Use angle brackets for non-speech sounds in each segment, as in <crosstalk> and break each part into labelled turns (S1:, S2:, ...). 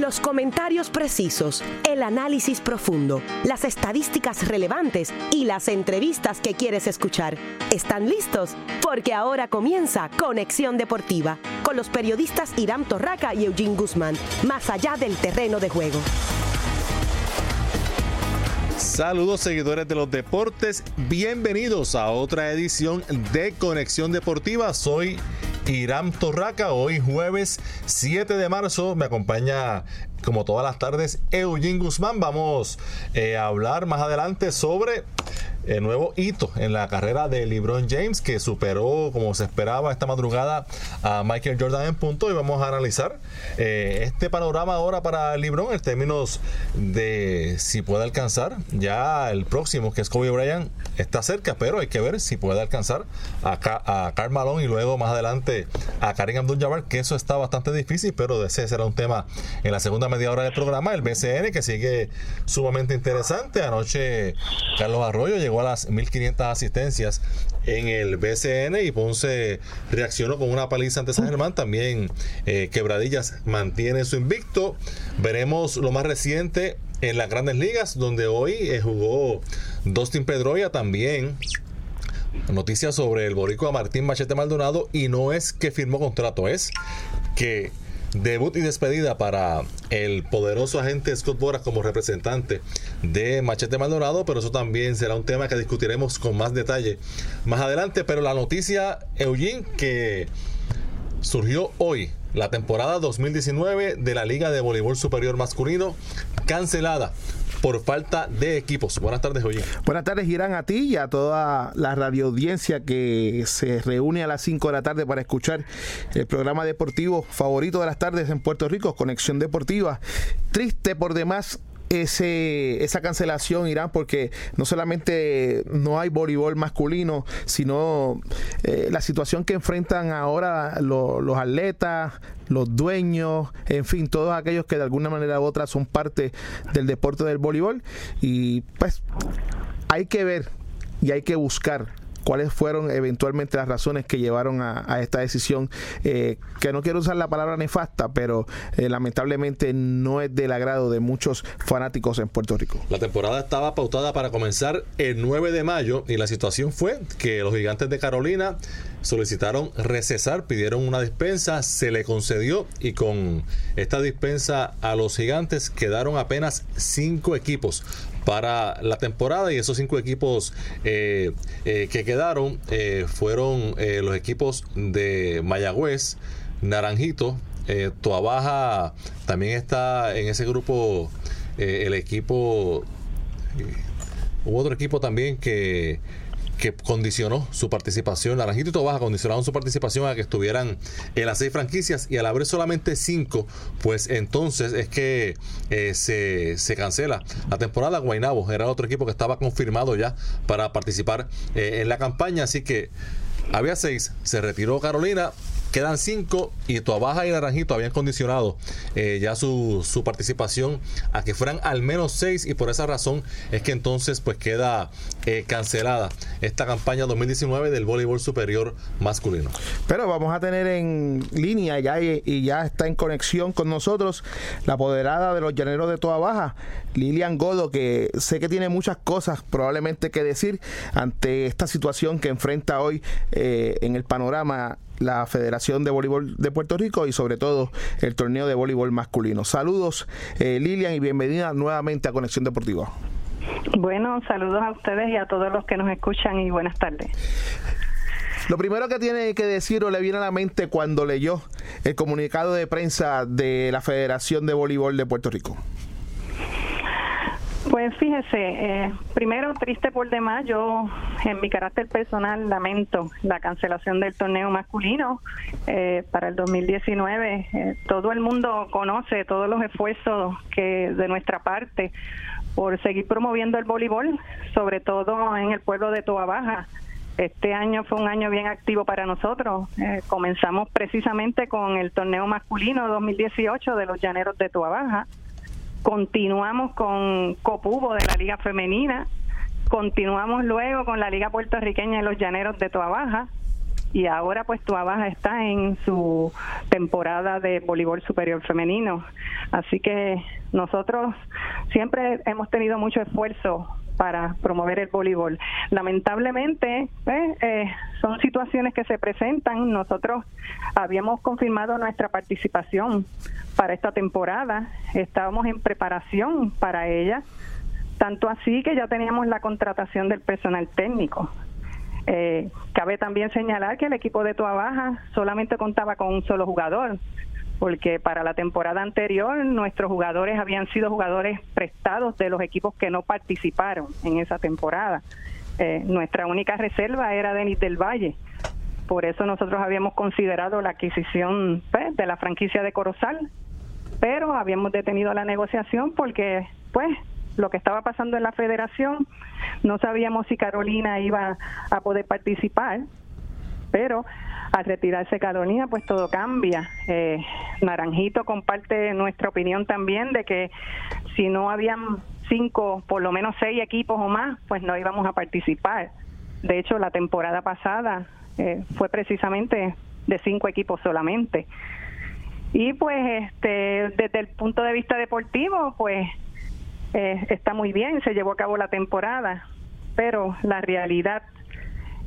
S1: Los comentarios precisos, el análisis profundo, las estadísticas relevantes y las entrevistas que quieres escuchar. ¿Están listos? Porque ahora comienza Conexión Deportiva con los periodistas Irán Torraca y Eugene Guzmán, más allá del terreno de juego.
S2: Saludos seguidores de los deportes, bienvenidos a otra edición de Conexión Deportiva. Soy Irán Torraca. Hoy jueves 7 de marzo me acompaña como todas las tardes Eugene Guzmán. Vamos eh, a hablar más adelante sobre el nuevo hito en la carrera de LeBron James que superó como se esperaba esta madrugada a Michael Jordan en punto. Y vamos a analizar eh, este panorama ahora para LeBron en términos de si puede alcanzar. Ya el próximo que es Kobe Bryant está cerca pero hay que ver si puede alcanzar a, a Karl Malone y luego más adelante a Karim Abdul-Jabbar que eso está bastante difícil pero ese será un tema en la segunda media hora del programa. El BCN que sigue sumamente interesante. Anoche Carlos Arroyo llegó a las 1500 asistencias en el BCN y Ponce reaccionó con una paliza ante San Germán. También eh, Quebradillas mantiene su invicto. Veremos lo más reciente en las grandes ligas, donde hoy eh, jugó Dustin Pedroya también. Noticias sobre el boricua Martín Machete Maldonado y no es que firmó contrato, es que Debut y despedida para el poderoso agente Scott Boras como representante de Machete Maldonado, pero eso también será un tema que discutiremos con más detalle más adelante. Pero la noticia, Eugene, que surgió hoy, la temporada 2019 de la Liga de Voleibol Superior Masculino, cancelada por falta de equipos. Buenas tardes, Oye.
S3: Buenas tardes, Irán, a ti y a toda la radioaudiencia que se reúne a las 5 de la tarde para escuchar el programa deportivo favorito de las tardes en Puerto Rico, Conexión Deportiva. Triste por demás ese, esa cancelación, Irán, porque no solamente no hay voleibol masculino, sino eh, la situación que enfrentan ahora los atletas, los dueños, en fin, todos aquellos que de alguna manera u otra son parte del deporte del voleibol. Y pues hay que ver y hay que buscar cuáles fueron eventualmente las razones que llevaron a, esta decisión, eh, que no quiero usar la palabra nefasta, pero eh, lamentablemente no es del agrado de muchos fanáticos en Puerto Rico.
S2: La temporada estaba pautada para comenzar el 9 de mayo y la situación fue que los gigantes de Carolina solicitaron recesar, pidieron una dispensa, se le concedió y con esta dispensa a los gigantes quedaron apenas cinco equipos para la temporada y esos cinco equipos eh, eh, que quedaron eh, fueron los equipos de Mayagüez, Naranjito, Tuabaja también está en ese grupo el equipo hubo otro equipo también que que condicionó su participación. Naranjito y Tobaja condicionaron su participación a que estuvieran en las seis franquicias y al haber solamente cinco, pues entonces es que eh, se, cancela la temporada. Guainabo era otro equipo que estaba confirmado ya para participar eh, en la campaña, así que había seis, se retiró Carolina, Quedan cinco y Tuabaja y Naranjito habían condicionado eh, ya su, su, participación a que fueran al menos seis y por esa razón es que entonces pues queda eh, cancelada esta campaña 2019 del voleibol superior masculino.
S3: Pero vamos a tener en línea ya y, ya está en conexión con nosotros la apoderada de los llaneros de Tuabaja, Lilian Godo, que sé que tiene muchas cosas probablemente que decir ante esta situación que enfrenta hoy eh, en el panorama la Federación de Voleibol de Puerto Rico y sobre todo el torneo de voleibol masculino. Saludos eh, Lilian y bienvenida nuevamente a Conexión Deportiva.
S4: Bueno, saludos a ustedes y a todos los que nos escuchan y buenas tardes.
S3: Lo primero que tiene que decir o le viene a la mente cuando leyó el comunicado de prensa de la Federación de Voleibol de Puerto Rico.
S4: Pues fíjese, eh, primero triste por demás, yo en mi carácter personal lamento la cancelación del torneo masculino eh, para el 2019. Eh, todo el mundo conoce todos los esfuerzos que de nuestra parte por seguir promoviendo el voleibol, sobre todo en el pueblo de Toa Baja. Este año fue un año bien activo para nosotros. comenzamos precisamente con el torneo masculino 2018 de los Llaneros de Toa Baja Continuamos con Copubo de la Liga Femenina. Continuamos luego con la Liga Puertorriqueña de los Llaneros de Toa Baja. y ahora pues Tuabaja está en su temporada de voleibol superior femenino. Así que nosotros siempre hemos tenido mucho esfuerzo para promover el voleibol. Lamentablemente, pues, eh, son situaciones que se presentan. Nosotros habíamos confirmado nuestra participación para esta temporada, estábamos en preparación para ella, tanto así que ya teníamos la contratación del personal técnico. Eh, cabe también señalar que el equipo de Toa Baja solamente contaba con un solo jugador, porque para la temporada anterior nuestros jugadores habían sido jugadores prestados de los equipos que no participaron en esa temporada. Eh, nuestra única reserva era Denis del Valle. Por eso nosotros habíamos considerado la adquisición pues, de la franquicia de Corozal, pero habíamos detenido la negociación porque, pues, lo que estaba pasando en la federación, no sabíamos si Carolina iba a poder participar, pero al retirarse Carolina, pues todo cambia. Eh, Naranjito comparte nuestra opinión también de que si no habían cinco, por lo menos seis equipos o más, pues no íbamos a participar. De hecho, la temporada pasada eh, fue precisamente de cinco equipos solamente. Y pues este, desde el punto de vista deportivo, pues eh, está muy bien, se llevó a cabo la temporada, pero la realidad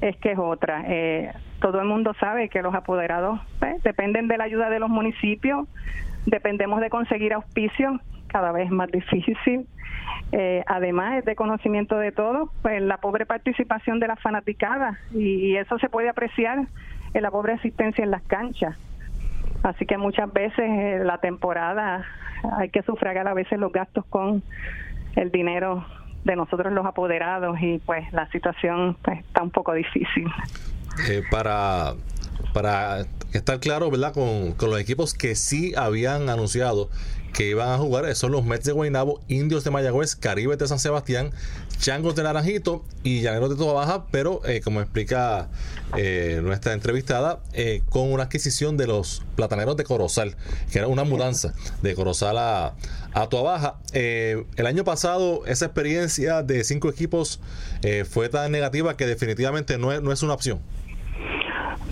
S4: es que es otra. Eh, todo el mundo sabe que los apoderados pues, dependen de la ayuda de los municipios, dependemos de conseguir auspicios, cada vez más difícil. Eh, además es de conocimiento de todos, pues la pobre participación de las fanaticadas y, eso se puede apreciar en la pobre asistencia en las canchas. Así que muchas veces eh, la temporada hay que sufragar a veces los gastos con el dinero de nosotros los apoderados y pues la situación pues, está un poco difícil.
S2: Eh, para, para estar claro, ¿verdad? Con, con los equipos que sí habían anunciado que iban a jugar son los Mets de Guaynabo, Indios de Mayagüez, Caribe de San Sebastián, Changos de Naranjito y Llaneros de Toda Baja, pero eh, como explica eh, nuestra entrevistada, con una adquisición de los plataneros de Corozal, que era una mudanza de Corozal a, a Baja. el año pasado esa experiencia de cinco equipos fue tan negativa que definitivamente no es, no es una opción.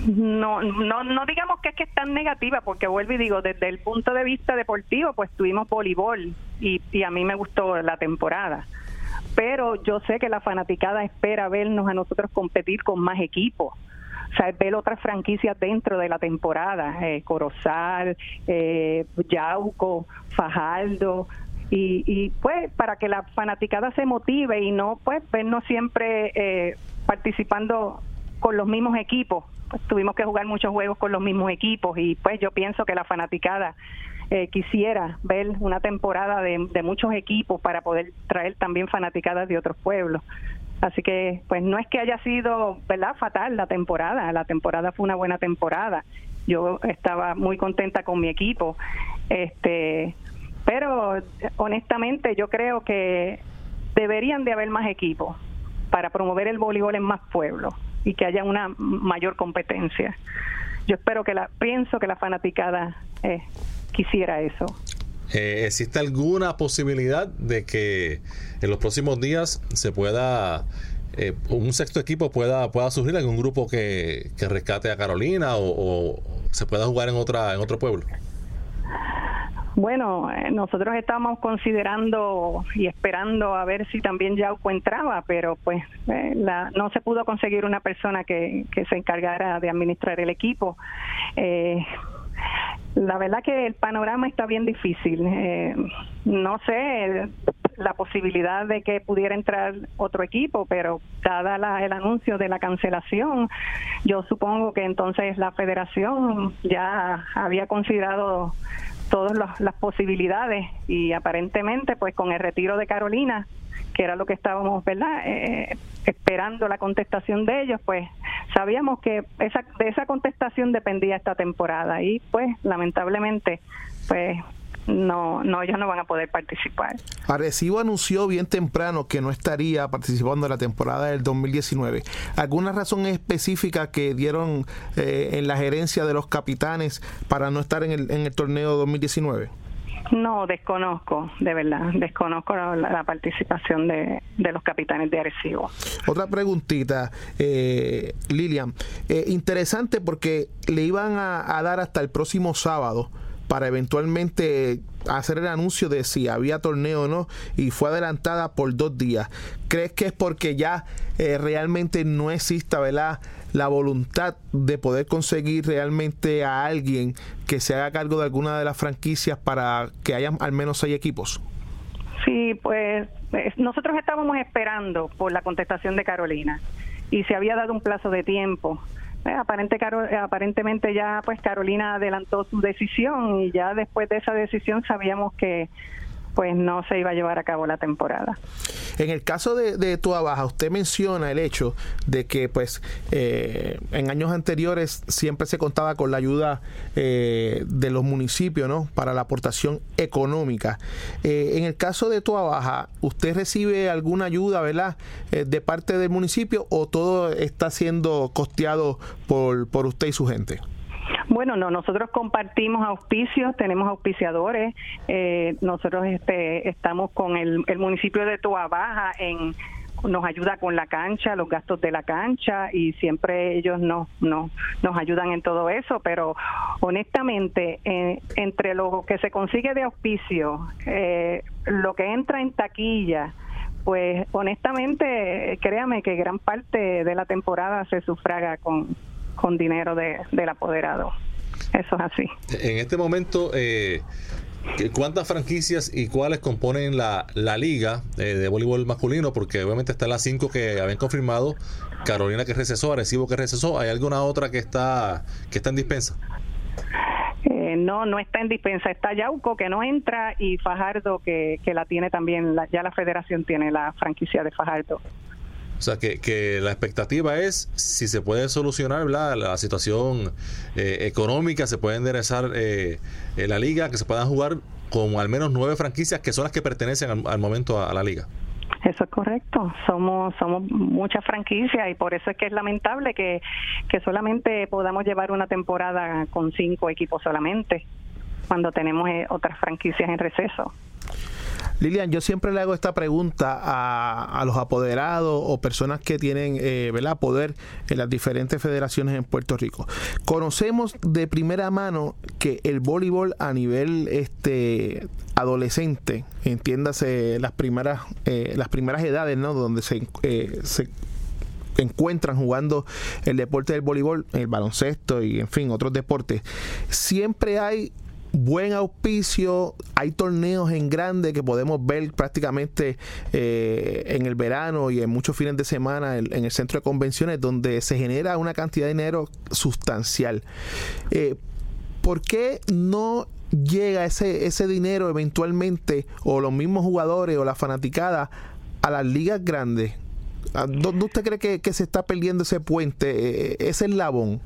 S4: No, no, no digamos que es que es tan negativa, porque vuelvo y digo, desde el punto de vista deportivo, pues tuvimos voleibol y, y a mí me gustó la temporada. Pero yo sé que la fanaticada espera vernos a nosotros competir con más equipos. O sea, ver otras franquicias dentro de la temporada, eh, Corozal, eh, Yauco, Fajardo, y, y pues para que la fanaticada se motive y no pues vernos siempre eh, participando con los mismos equipos tuvimos que jugar muchos juegos con los mismos equipos y pues yo pienso que la fanaticada eh, quisiera ver una temporada de, muchos equipos para poder traer también fanaticadas de otros pueblos. Así que, pues no es que haya sido, ¿verdad?, fatal la temporada. La temporada fue una buena temporada. Yo estaba muy contenta con mi equipo. Este, pero honestamente yo creo que deberían de haber más equipos para promover el voleibol en más pueblos y que haya una mayor competencia. Yo espero que la, pienso que la fanaticada eh, quisiera eso.
S2: Eh, ¿Existe alguna posibilidad de que en los próximos días se pueda eh, un sexto equipo pueda pueda surgir algún grupo que, que rescate a Carolina o, o, se pueda jugar en otra en otro pueblo?
S4: Bueno, eh, nosotros estábamos considerando y esperando a ver si también Yauco entraba, pero pues eh, la, no se pudo conseguir una persona que, que se encargara de administrar el equipo. Eh, la verdad que el panorama está bien difícil. Eh, no sé la posibilidad de que pudiera entrar otro equipo, pero dada la, el anuncio de la cancelación, yo supongo que entonces la federación ya había considerado todas las, posibilidades y aparentemente pues con el retiro de Carolina que era lo que estábamos verdad eh, esperando la contestación de ellos pues sabíamos que esa de esa contestación dependía esta temporada y pues lamentablemente pues no, no, ellos no van a poder participar.
S3: Arecibo anunció bien temprano que no estaría participando en la temporada del 2019. ¿Alguna razón específica que dieron eh, en la gerencia de los capitanes para no estar en el, en el torneo 2019?
S4: No, desconozco, de verdad, desconozco la, participación de, los capitanes de Arecibo.
S3: Otra preguntita, eh, Lilian. Eh, interesante porque le iban a, dar hasta el próximo sábado para eventualmente hacer el anuncio de si había torneo o no y fue adelantada por dos días. ¿Crees que es porque ya eh, realmente no exista, ¿verdad? La voluntad de poder conseguir realmente a alguien que se haga cargo de alguna de las franquicias para que haya al menos seis equipos?
S4: Sí, pues nosotros estábamos esperando por la contestación de Carolina y se había dado un plazo de tiempo. Eh, aparente, aparentemente ya pues Carolina adelantó su decisión y ya después de esa decisión sabíamos que pues no se iba a llevar a cabo la temporada.
S3: En el caso de, de Tua Baja, usted menciona el hecho de que pues eh, en años anteriores siempre se contaba con la ayuda eh, de los municipios ¿no? para la aportación económica. Eh, en el caso de Tua Baja, ¿usted recibe alguna ayuda ¿verdad? de parte del municipio o todo está siendo costeado por, por usted y su gente?
S4: Bueno, no, nosotros compartimos auspicios, tenemos auspiciadores. Eh, nosotros este, estamos con el, municipio de Toa Baja en nos ayuda con la cancha, los gastos de la cancha y siempre ellos nos, nos, nos ayudan en todo eso, pero honestamente, eh, entre lo que se consigue de auspicio, eh, lo que entra en taquilla, pues honestamente, créame que gran parte de la temporada se sufraga con, con dinero de, del apoderado. Eso es así.
S2: En este momento, eh, ¿cuántas franquicias y cuáles componen la, la liga eh, de voleibol masculino? Porque obviamente están las cinco que habían confirmado, Carolina que recesó, Arecibo que recesó, ¿hay alguna otra que está, que está en dispensa?
S4: Eh, no, no está en dispensa, está Yauco que no entra y Fajardo que, que la tiene también, ya la federación tiene la franquicia de Fajardo.
S2: O sea, que, que la expectativa es si se puede solucionar la situación eh, económica, se puede enderezar eh, eh, la liga, que se puedan jugar como al menos nueve franquicias que son las que pertenecen al, momento a, la liga.
S4: Eso es correcto. Somos somos muchas franquicias y por eso es que es lamentable que, que solamente podamos llevar una temporada con cinco equipos solamente cuando tenemos otras franquicias en receso.
S3: Lilian, yo siempre le hago esta pregunta a, los apoderados o personas que tienen eh, poder en las diferentes federaciones en Puerto Rico. Conocemos de primera mano que el voleibol a nivel este adolescente, entiéndase las primeras eh, las primeras edades, ¿no? Donde se, eh, se encuentran jugando el deporte del voleibol, el baloncesto y en fin, otros deportes, siempre hay buen auspicio, hay torneos en grande que podemos ver prácticamente eh, en el verano y en muchos fines de semana en, el centro de convenciones donde se genera una cantidad de dinero sustancial. Eh, ¿Por qué no llega ese, ese dinero eventualmente o los mismos jugadores o la fanaticada a las ligas grandes? ¿Dónde usted cree que, que se está perdiendo ese puente, eh, ese eslabón?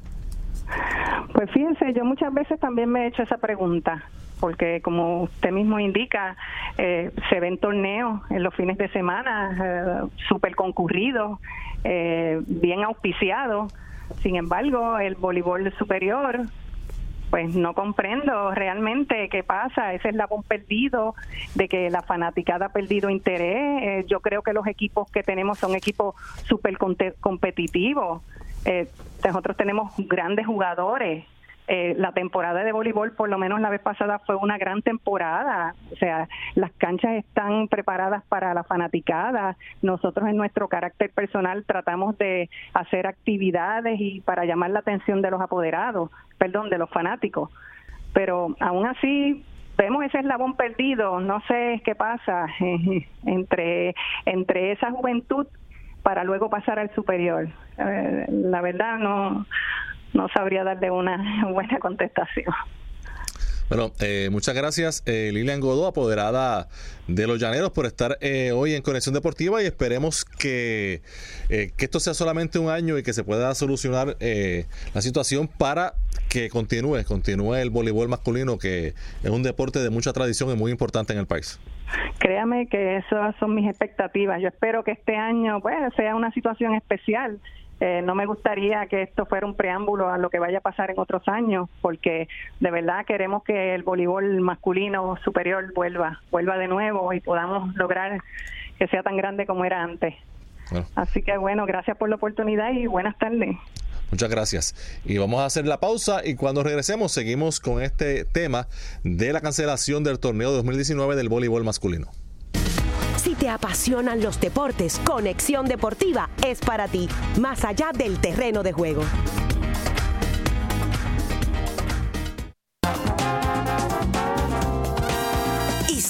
S4: Pues fíjense, yo muchas veces también me he hecho esa pregunta, porque como usted mismo indica, eh, se ven torneos en los fines de semana eh, súper concurridos, eh, bien auspiciados. Sin embargo, el voleibol superior, pues no comprendo realmente qué pasa, ese eslabón perdido, de que la fanaticada ha perdido interés. Eh, yo creo que los equipos que tenemos son equipos súper competitivos. Eh, nosotros tenemos grandes jugadores. Eh, la temporada de voleibol, por lo menos la vez pasada, fue una gran temporada. O sea, las canchas están preparadas para la fanaticada. Nosotros en nuestro carácter personal tratamos de hacer actividades y para llamar la atención de los apoderados, perdón, de los fanáticos. Pero aún así vemos ese eslabón perdido. No sé qué pasa <laughs> entre entre esa juventud para luego pasar al superior. Eh, la verdad no, no sabría darle una <laughs> buena contestación.
S2: Bueno, eh, muchas gracias eh, Lilian Godó, apoderada de Los Llaneros, por estar eh, hoy en Conexión Deportiva y esperemos que, que, esto sea solamente un año y que se pueda solucionar la situación para que continúe, continúe el voleibol masculino, que es un deporte de mucha tradición y muy importante en el país.
S4: Créame que esas son mis expectativas. Yo espero que este año pues, sea una situación especial Eh, no me gustaría que esto fuera un preámbulo a lo que vaya a pasar en otros años, porque de verdad queremos que el voleibol masculino superior vuelva, vuelva de nuevo y podamos lograr que sea tan grande como era antes. Así que bueno, gracias por la oportunidad y buenas tardes.
S2: Muchas gracias. Y vamos a hacer la pausa y cuando regresemos seguimos con este tema de la cancelación del torneo 2019 del voleibol masculino.
S1: Si te apasionan los deportes, Conexión Deportiva es para ti, más allá del terreno de juego.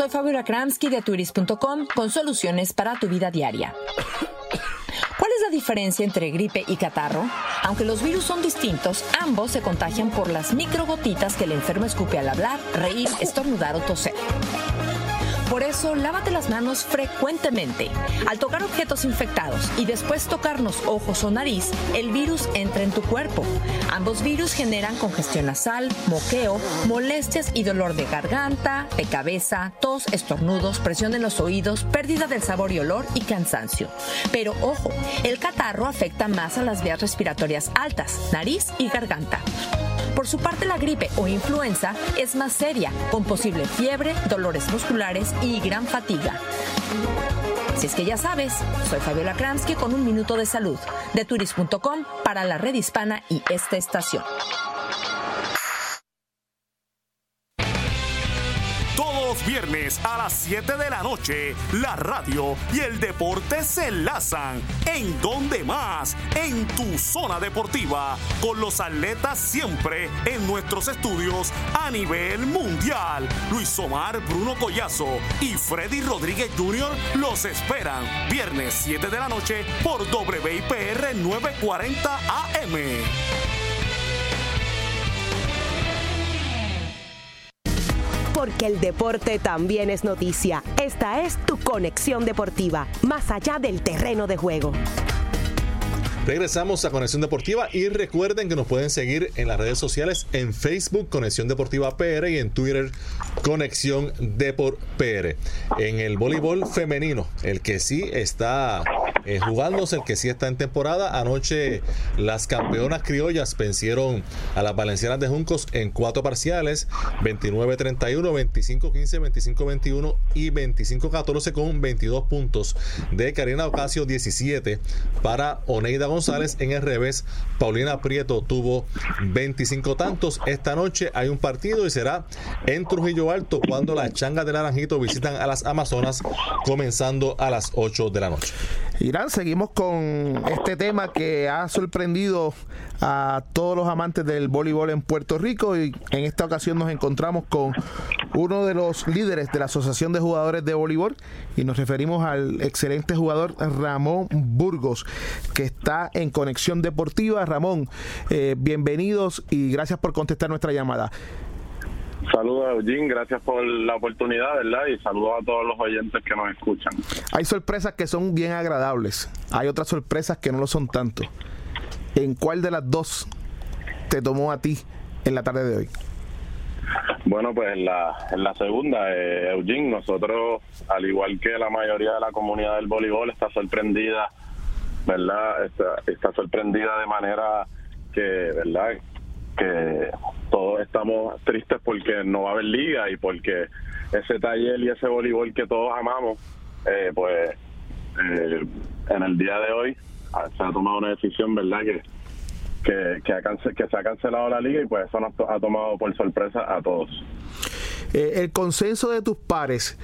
S5: Soy Fabiola Kramsky de turis.com con soluciones para tu vida diaria. ¿Cuál es la diferencia entre gripe y catarro? Aunque los virus son distintos, ambos se contagian por las microgotitas que el enfermo escupe al hablar, reír, estornudar o toser. Por eso, lávate las manos frecuentemente. Al tocar objetos infectados y después tocarnos ojos o nariz, el virus entra en tu cuerpo. Ambos virus generan congestión nasal, moqueo, molestias y dolor de garganta, de cabeza, tos, estornudos, presión en los oídos, pérdida del sabor y olor y cansancio. Pero ojo, el catarro afecta más a las vías respiratorias altas, nariz y garganta. Por su parte, la gripe o influenza es más seria, con posible fiebre, dolores musculares y gran fatiga. Si es que ya sabes, soy Fabiola Kramsky con un minuto de salud de turis.com para la red hispana y esta estación.
S6: Viernes a las 7 de la noche, la radio y el deporte se enlazan. ¿En donde más? En tu zona deportiva, con los atletas siempre en nuestros estudios a nivel mundial. Luis Omar, Bruno Collazo y Freddy Rodríguez Jr. los esperan. Viernes 7 de la noche por WIPR 940 AM.
S1: Porque el deporte también es noticia. Esta es tu conexión deportiva, más allá del terreno de juego.
S2: Regresamos a Conexión Deportiva y recuerden que nos pueden seguir en las redes sociales en Facebook Conexión Deportiva PR y en Twitter Conexión Deport PR. En el voleibol femenino, el que sí está eh, jugándose, el que sí está en temporada. Anoche las campeonas criollas vencieron a las valencianas de Juncos en cuatro parciales, 29-31, 25-15, 25-21 y 25-14 con 22 puntos de Karina Ocasio, 17 para Oneida González en el revés. Paulina Prieto tuvo 25 tantos. Esta noche hay un partido y será en Trujillo Alto cuando las changas de Naranjito visitan a las Amazonas comenzando a las 8 de la noche.
S3: Irán, seguimos con este tema que ha sorprendido a todos los amantes del voleibol en Puerto Rico y en esta ocasión nos encontramos con uno de los líderes de la Asociación de Jugadores de Voleibol y nos referimos al excelente jugador Ramón Burgos que está en Conexión Deportiva. Ramón, eh, bienvenidos y gracias por contestar nuestra llamada.
S7: Saludos, Eugene, gracias por la oportunidad, ¿verdad? Y saludos a todos los oyentes que nos escuchan.
S3: Hay sorpresas que son bien agradables, hay otras sorpresas que no lo son tanto. ¿En cuál de las dos te tomó a ti en la tarde de hoy?
S7: Bueno, pues en la, en la segunda, eh, Eugene, nosotros, al igual que la mayoría de la comunidad del voleibol, está sorprendida, ¿verdad? Está, está sorprendida de manera que, ¿verdad? Que todos estamos tristes porque no va a haber liga y porque ese taller y ese voleibol que todos amamos, eh, pues eh, en el día de hoy ah, se ha tomado una decisión, ¿verdad? Que, que, que, se ha cancelado la liga y pues eso nos ha tomado por sorpresa a todos.
S3: Eh, el consenso de tus pares,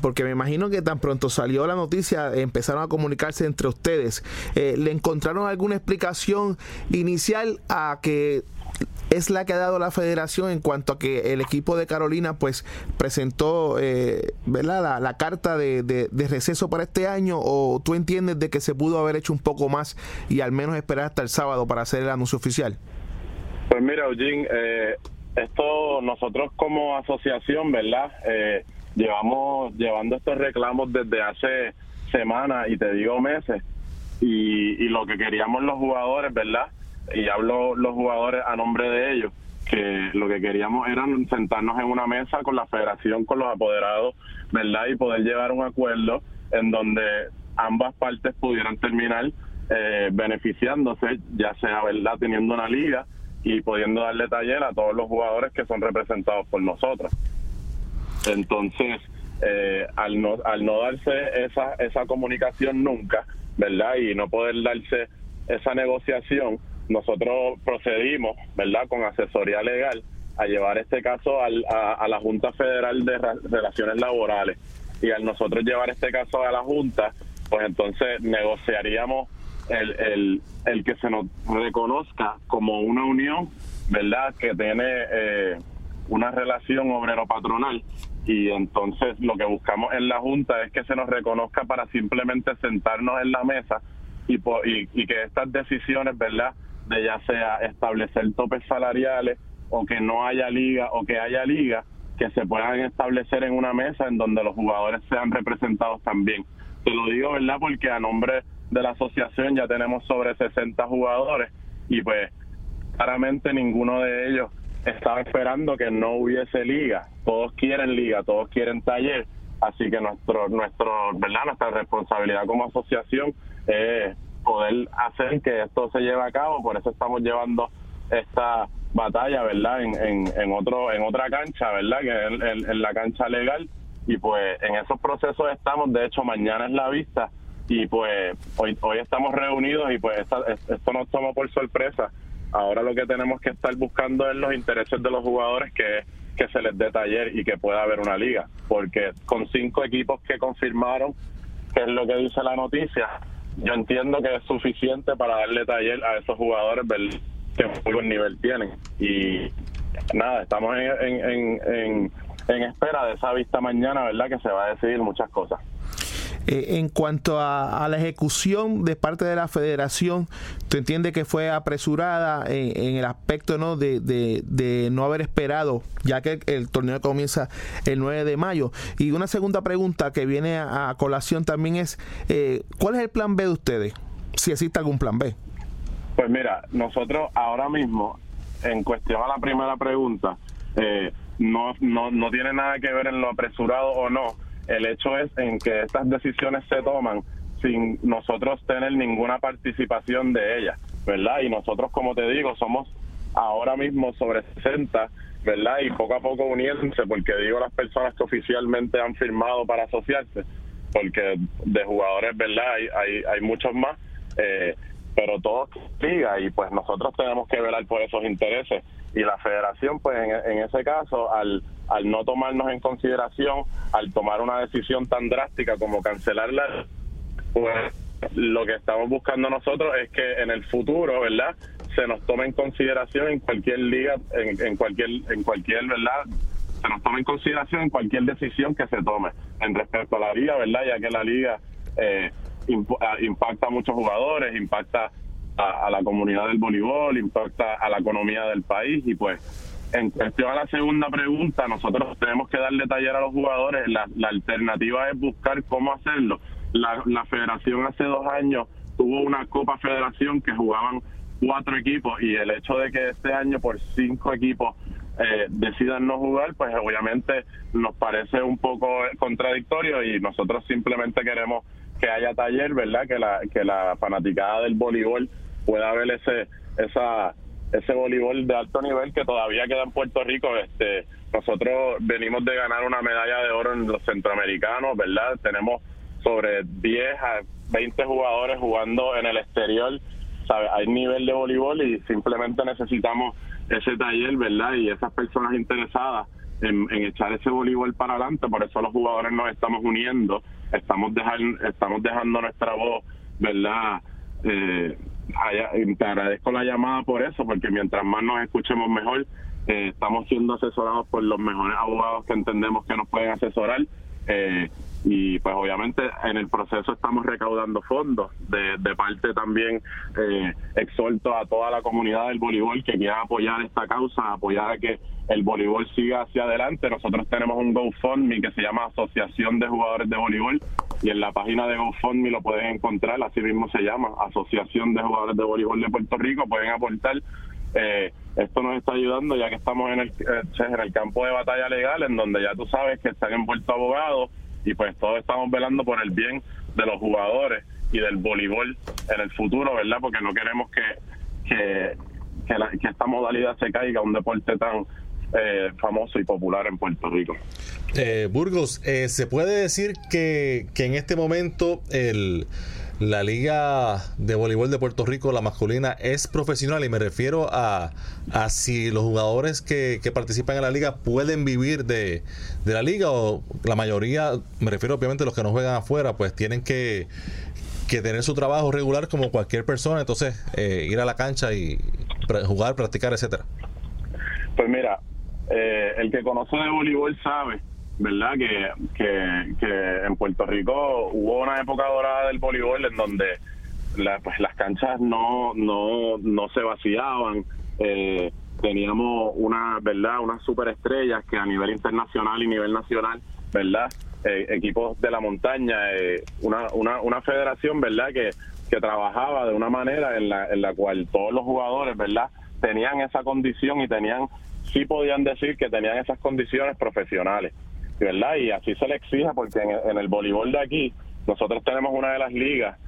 S3: porque me imagino que tan pronto salió la noticia, empezaron a comunicarse entre ustedes, ¿le encontraron alguna explicación inicial a que es la que ha dado la federación en cuanto a que el equipo de Carolina pues presentó eh, ¿verdad? La, carta de, de, receso para este año o tú entiendes de que se pudo haber hecho un poco más y al menos esperar hasta el sábado para hacer el anuncio oficial?
S7: Pues mira, Eugene, eh, esto nosotros como asociación, ¿verdad? Eh, llevamos llevando estos reclamos desde hace semanas y te digo meses y, y lo que queríamos los jugadores, ¿verdad? Y hablo los jugadores a nombre de ellos, que lo que queríamos era sentarnos en una mesa con la federación, con los apoderados, ¿verdad? Y poder llegar a un acuerdo en donde ambas partes pudieran terminar eh, beneficiándose, ya sea, ¿verdad?, teniendo una liga y pudiendo darle taller a todos los jugadores que son representados por nosotros. Entonces, eh, al, no, al no darse esa, esa comunicación nunca, ¿verdad? Y no poder darse esa negociación, nosotros procedimos, ¿verdad? Con asesoría legal a llevar este caso al, a, la Junta Federal de Relaciones Laborales. Y al nosotros llevar este caso a la Junta, pues entonces negociaríamos el, el, el que se nos reconozca como una unión, ¿verdad? Que tiene eh, una relación obrero-patronal y entonces lo que buscamos en la Junta es que se nos reconozca para simplemente sentarnos en la mesa y, y, que estas decisiones, ¿verdad? De ya sea establecer topes salariales o que no haya liga o que haya liga, que se puedan establecer en una mesa en donde los jugadores sean representados también. Te lo digo, ¿verdad? Porque a nombre de la asociación ya tenemos sobre 60 jugadores y pues claramente ninguno de ellos estaba esperando que no hubiese liga. Todos quieren liga, todos quieren taller, así que nuestro, nuestro, ¿verdad? Nuestra responsabilidad como asociación es poder hacer que esto se lleve a cabo. Por eso estamos llevando esta batalla, ¿verdad? En, en, otro, en otra cancha, ¿verdad? Que es en, la cancha legal. Y pues en esos procesos estamos. De hecho, mañana es la vista y pues hoy hoy estamos reunidos y pues esto nos toma por sorpresa Ahora lo que tenemos que estar buscando es los intereses de los jugadores que que se les dé taller y que pueda haber una liga, porque con cinco equipos que confirmaron, que es lo que dice la noticia, yo entiendo que es suficiente para darle taller a esos jugadores que muy buen nivel tienen. Y nada, estamos en, en, en, en espera de esa vista mañana, ¿verdad? Que se va a decidir muchas cosas.
S3: Eh, en cuanto a, la ejecución de parte de la federación, ¿tú entiendes que fue apresurada en, el aspecto ¿no? De, no haber esperado, ya que el, torneo comienza el 9 de mayo? Y una segunda pregunta que viene a, colación también es, eh, ¿cuál es el plan B de ustedes? Si existe algún plan B.
S7: Pues mira, nosotros ahora mismo, en cuestión a la primera pregunta, eh, no, no, no tiene nada que ver en lo apresurado o no el hecho es en que estas decisiones se toman sin nosotros tener ninguna participación de ellas, ¿verdad? Y nosotros, como te digo, somos ahora mismo sobre 60, ¿verdad? Y poco a poco uniéndose, porque digo las personas que oficialmente han firmado para asociarse, porque de jugadores, ¿verdad? Hay, hay, hay muchos más, eh, pero todos liga y pues nosotros tenemos que velar por esos intereses. Y la federación, pues en, en ese caso, al al no tomarnos en consideración, al tomar una decisión tan drástica como cancelarla, pues lo que estamos buscando nosotros es que en el futuro, ¿verdad? Se nos tome en consideración en cualquier liga, en, cualquier, en cualquier, ¿verdad? Se nos tome en consideración en cualquier decisión que se tome en respecto a la liga, ¿verdad? Ya que la liga eh, impacta a muchos jugadores, impacta a, a la comunidad del voleibol, impacta a la economía del país y pues en cuestión a la segunda pregunta, nosotros tenemos que darle taller a los jugadores. La, alternativa es buscar cómo hacerlo. La, federación hace dos años tuvo una Copa Federación que jugaban cuatro equipos y el hecho de que este año por cinco equipos eh, decidan no jugar, pues obviamente nos parece un poco contradictorio y nosotros simplemente queremos que haya taller, ¿verdad? Que la, que la fanaticada del voleibol pueda ver ese, esa ese voleibol de alto nivel que todavía queda en Puerto Rico. Este, nosotros venimos de ganar una medalla de oro en los centroamericanos, ¿verdad? Tenemos sobre 10 a 20 jugadores jugando en el exterior. ¿sabe? Hay nivel de voleibol y simplemente necesitamos ese taller, ¿verdad? Y esas personas interesadas en, echar ese voleibol para adelante. Por eso los jugadores nos estamos uniendo, estamos dejando, estamos dejando nuestra voz, ¿verdad? Eh, te agradezco la llamada por eso, porque mientras más nos escuchemos mejor, eh, estamos siendo asesorados por los mejores abogados que entendemos que nos pueden asesorar. Eh, y pues obviamente en el proceso estamos recaudando fondos. De, de parte también eh, exhorto a toda la comunidad del voleibol que quiera apoyar esta causa, apoyar a que el voleibol siga hacia adelante. Nosotros tenemos un GoFundMe que se llama Asociación de Jugadores de Voleibol y en la página de GoFundMe lo pueden encontrar, así mismo se llama Asociación de Jugadores de Voleibol de Puerto Rico. Pueden aportar. Eh, esto nos está ayudando ya que estamos en el, eh, en el campo de batalla legal, en donde ya tú sabes que están envueltos abogados y pues todos estamos velando por el bien de los jugadores y del voleibol en el futuro, ¿verdad? Porque no queremos que, que, que, esta modalidad se caiga, un deporte tan eh, famoso y popular en Puerto Rico.
S2: Eh, Burgos, eh, ¿se puede decir que, que en este momento el la Liga de Voleibol de Puerto Rico, la masculina, es profesional y me refiero a, a si los jugadores que, participan en la liga pueden vivir de, la liga o la mayoría, me refiero obviamente a los que no juegan afuera, pues tienen que, que tener su trabajo regular como cualquier persona, entonces eh, ir a la cancha y jugar, practicar, etcétera.
S7: Pues mira, eh, el que conoce de voleibol sabe ¿verdad? Que, que, en Puerto Rico hubo una época dorada del voleibol en donde pues, las canchas no, no, no se vaciaban. Eh, teníamos una, ¿verdad? Unas superestrellas que a nivel internacional y nivel nacional, ¿verdad? Eh, equipos de la montaña, eh, una, una, una federación, ¿verdad? Que, que trabajaba de una manera en la, en la cual todos los jugadores, ¿verdad? Tenían esa condición y tenían, sí podían decir que tenían esas condiciones profesionales. ¿verdad? Y así se le exija porque en, el voleibol de aquí nosotros tenemos una de las ligas,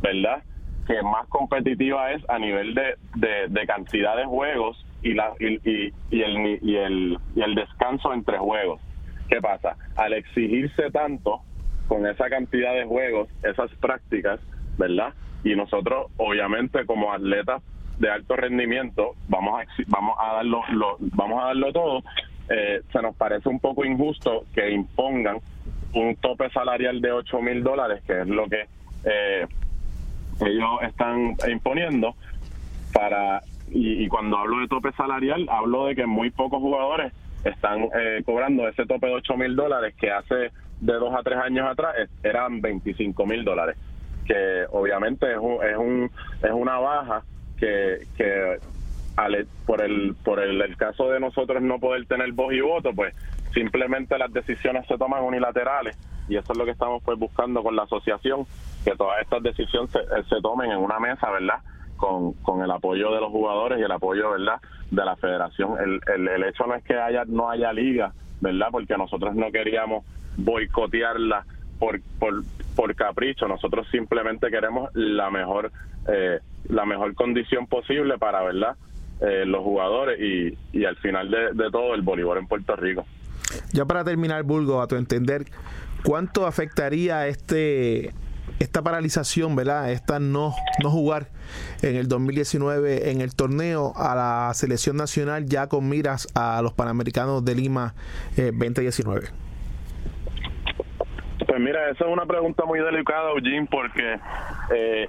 S7: ¿verdad? Que más competitiva es a nivel de, de, cantidad de juegos y, la, y, y, el, y, el, y el descanso entre juegos. ¿Qué pasa? Al exigirse tanto con esa cantidad de juegos, esas prácticas, ¿verdad? Y nosotros, obviamente, como atletas de alto rendimiento, vamos a vamos a darlo lo, vamos a darlo todo eh, se nos parece un poco injusto que impongan un tope salarial de 8 mil dólares, que es lo que eh, ellos están imponiendo para y, cuando hablo de tope salarial hablo de que muy pocos jugadores están eh, cobrando ese tope de 8 mil dólares que hace de dos a tres años atrás eran 25 mil dólares que obviamente es, es, un, es una baja que, que por el por el, caso de nosotros no poder tener voz y voto, pues simplemente las decisiones se toman unilaterales y eso es lo que estamos pues buscando con la asociación, que todas estas decisiones se, se tomen en una mesa, ¿verdad? Con, con el apoyo de los jugadores y el apoyo, ¿verdad? De la federación. El, el, el hecho no es que haya no haya liga, ¿verdad? Porque nosotros no queríamos boicotearla por, por, por capricho, nosotros simplemente queremos la mejor eh, la mejor condición posible para, ¿verdad? Eh, los jugadores y, y al final de, todo el voleibol en Puerto Rico.
S3: Ya para terminar, Bulgo, a tu entender, ¿cuánto afectaría este esta paralización, ¿verdad? Esta no, no jugar en el 2019 en el torneo a la selección nacional ya con miras a los Panamericanos de Lima 2019? Eh,
S7: pues mira, esa es una pregunta muy delicada, Eugene, porque eh,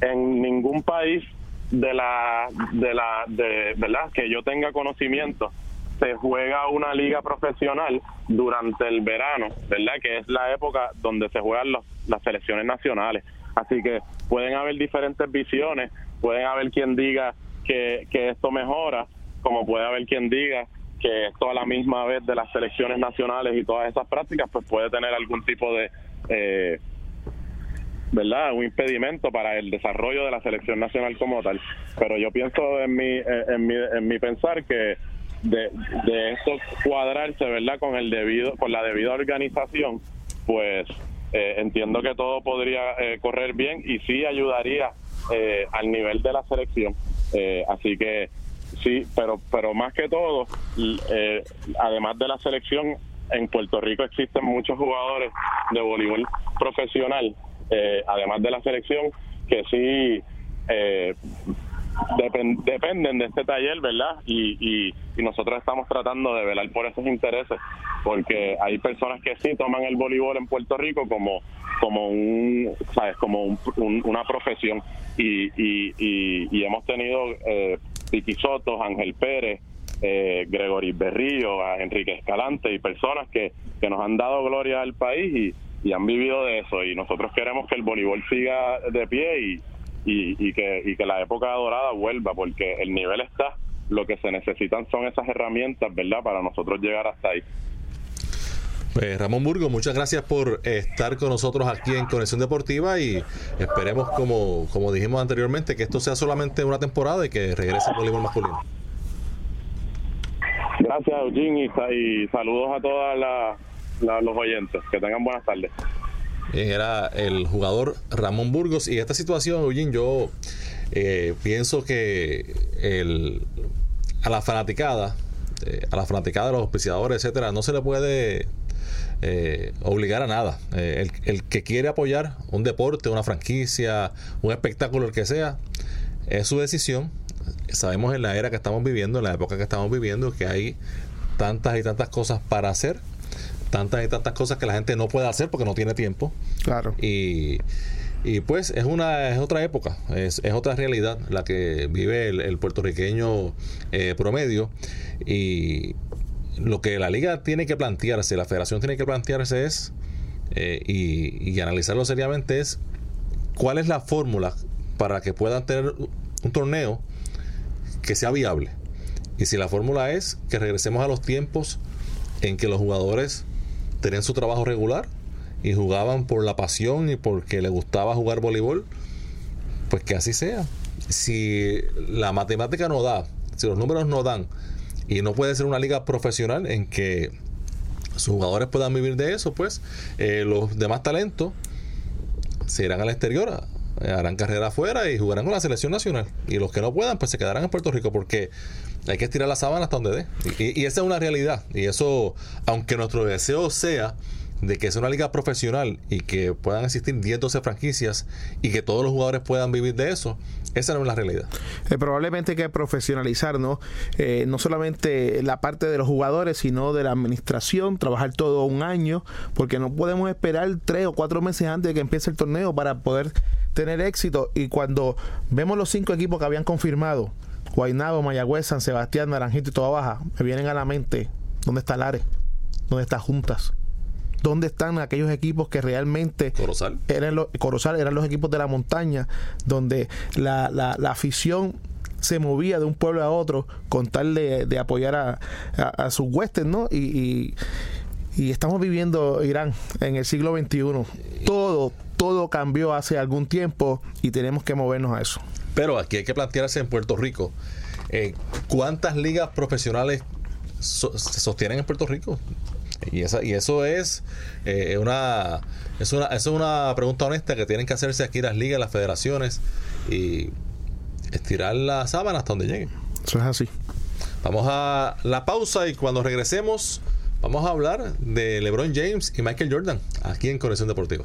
S7: en ningún país de la de la de verdad que yo tenga conocimiento se juega una liga profesional durante el verano, ¿verdad? Que es la época donde se juegan las selecciones nacionales. Así que pueden haber diferentes visiones, pueden haber quien diga que, que esto mejora, como puede haber quien diga que esto a la misma vez de las selecciones nacionales y todas esas prácticas, pues puede tener algún tipo de eh, ¿verdad? Un impedimento para el desarrollo de la selección nacional como tal. Pero yo pienso en mi, eh, en mi, en mi pensar que de, de esto cuadrarse, ¿verdad? Con el debido, con la debida organización, pues eh, entiendo que todo podría eh, correr bien y sí ayudaría al nivel de la selección. así que sí, pero pero más que todo, además de la selección, en Puerto Rico existen muchos jugadores de voleibol profesional eh, además de la selección, que sí eh, dependen de este taller, ¿verdad? Y, y, nosotros estamos tratando de velar por esos intereses, porque hay personas que sí toman el voleibol en Puerto Rico como como un, ¿sabes? Como una profesión y, y, y, hemos tenido eh, Vicky Soto, Ángel Pérez, eh, Gregory Berrío, a Enrique Escalante y personas que, que nos han dado gloria al país y, y han vivido de eso y nosotros queremos que el voleibol siga de pie y, y, que, y que la época dorada vuelva porque el nivel está, lo que se necesitan son esas herramientas, ¿verdad? Para nosotros llegar hasta ahí.
S2: Pues Ramón Burgo, muchas gracias por estar con nosotros aquí en Conexión Deportiva y esperemos, como, como dijimos anteriormente, que esto sea solamente una temporada y que regrese el voleibol masculino.
S7: Gracias, Eugene, y, saludos a los oyentes. Que tengan buenas tardes.
S2: era el jugador Ramón Burgos. Y esta situación, Eugene, yo eh, pienso que el, a la fanaticada, eh, a la fanaticada de los auspiciadores, etcétera, no se le puede eh, obligar a nada. el, el, que quiere apoyar un deporte, una franquicia, un espectáculo, el que sea, es su decisión sabemos en la era que estamos viviendo, en la época que estamos viviendo, que hay tantas y tantas cosas para hacer, tantas y tantas cosas que la gente no puede hacer porque no tiene tiempo.
S3: Claro.
S2: Y, y pues es una es otra época, es, es otra realidad la que vive el, puertorriqueño eh, promedio y lo que la liga tiene que plantearse, la federación tiene que plantearse es eh, y, y analizarlo seriamente es cuál es la fórmula para que puedan tener un torneo que sea viable. Y si la fórmula es que regresemos a los tiempos en que los jugadores tenían su trabajo regular y jugaban por la pasión y porque les gustaba jugar voleibol, pues que así sea. Si la matemática no da, si los números no dan, y no puede ser una liga profesional en que sus jugadores puedan vivir de eso, pues eh, los demás talentos se irán al exterior eh, harán carrera afuera y jugarán con la selección nacional. Y los que no puedan, pues se quedarán en Puerto Rico porque hay que estirar la sábana hasta donde dé. Y, esa es una realidad. Y eso, aunque nuestro deseo sea de que sea una liga profesional y que puedan existir 10, 12 franquicias y que todos los jugadores puedan vivir de eso, esa no es la realidad.
S3: Eh, probablemente hay que profesionalizar, ¿no? Eh, no solamente la parte de los jugadores, sino de la administración, trabajar todo un año, porque no podemos esperar tres o cuatro meses antes de que empiece el torneo para poder tener éxito. Y cuando vemos los cinco equipos que habían confirmado, Guaynabo, Mayagüez, San Sebastián, Naranjito y toda Baja, me vienen a la mente, ¿dónde está Lares? ¿Dónde está Juntas? ¿Dónde están aquellos equipos que realmente
S2: Corozal
S3: eran los, Corozal eran los equipos de la montaña, donde la, la, afición se movía de un pueblo a otro con tal de, apoyar a, a, sus huestes, ¿no? Y, y, estamos viviendo Irán en el siglo XXI. Todo, todo cambió hace algún tiempo y tenemos que movernos a eso.
S2: Pero aquí hay que plantearse en Puerto Rico, eh, ¿cuántas ligas profesionales se sostienen en Puerto Rico? Y, esa, y eso es, eh, una, es una es una pregunta honesta que tienen que hacerse aquí las ligas, las federaciones y estirar la sábana hasta donde lleguen.
S3: Eso es así.
S2: Vamos a la pausa y cuando regresemos vamos a hablar de LeBron James y Michael Jordan aquí en Conexión Deportiva.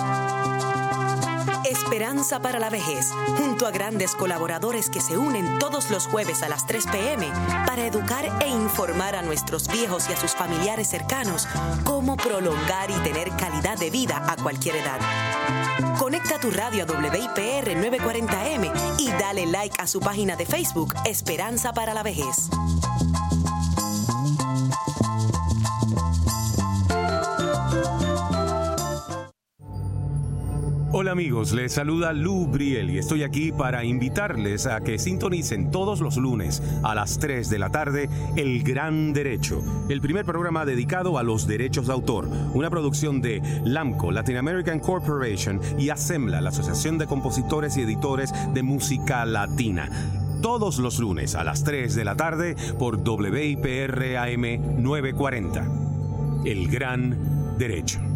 S1: Esperanza para la vejez, junto a grandes colaboradores que se unen todos los jueves a las 3 pm para educar e informar a nuestros viejos y a sus familiares cercanos cómo prolongar y tener calidad de vida a cualquier edad. Conecta tu radio a WIPR 940M y dale like a su página de Facebook Esperanza para la Vejez.
S8: Hola amigos, les saluda Lou Briel y estoy aquí para invitarles a que sintonicen todos los lunes a las 3 de la tarde El Gran Derecho, el primer programa dedicado a los derechos de autor, una producción de LAMCO, Latin American Corporation y ASEMBLA, la Asociación de Compositores y Editores de Música Latina todos los lunes a las 3 de la tarde por WIPR-AM 940. El Gran Derecho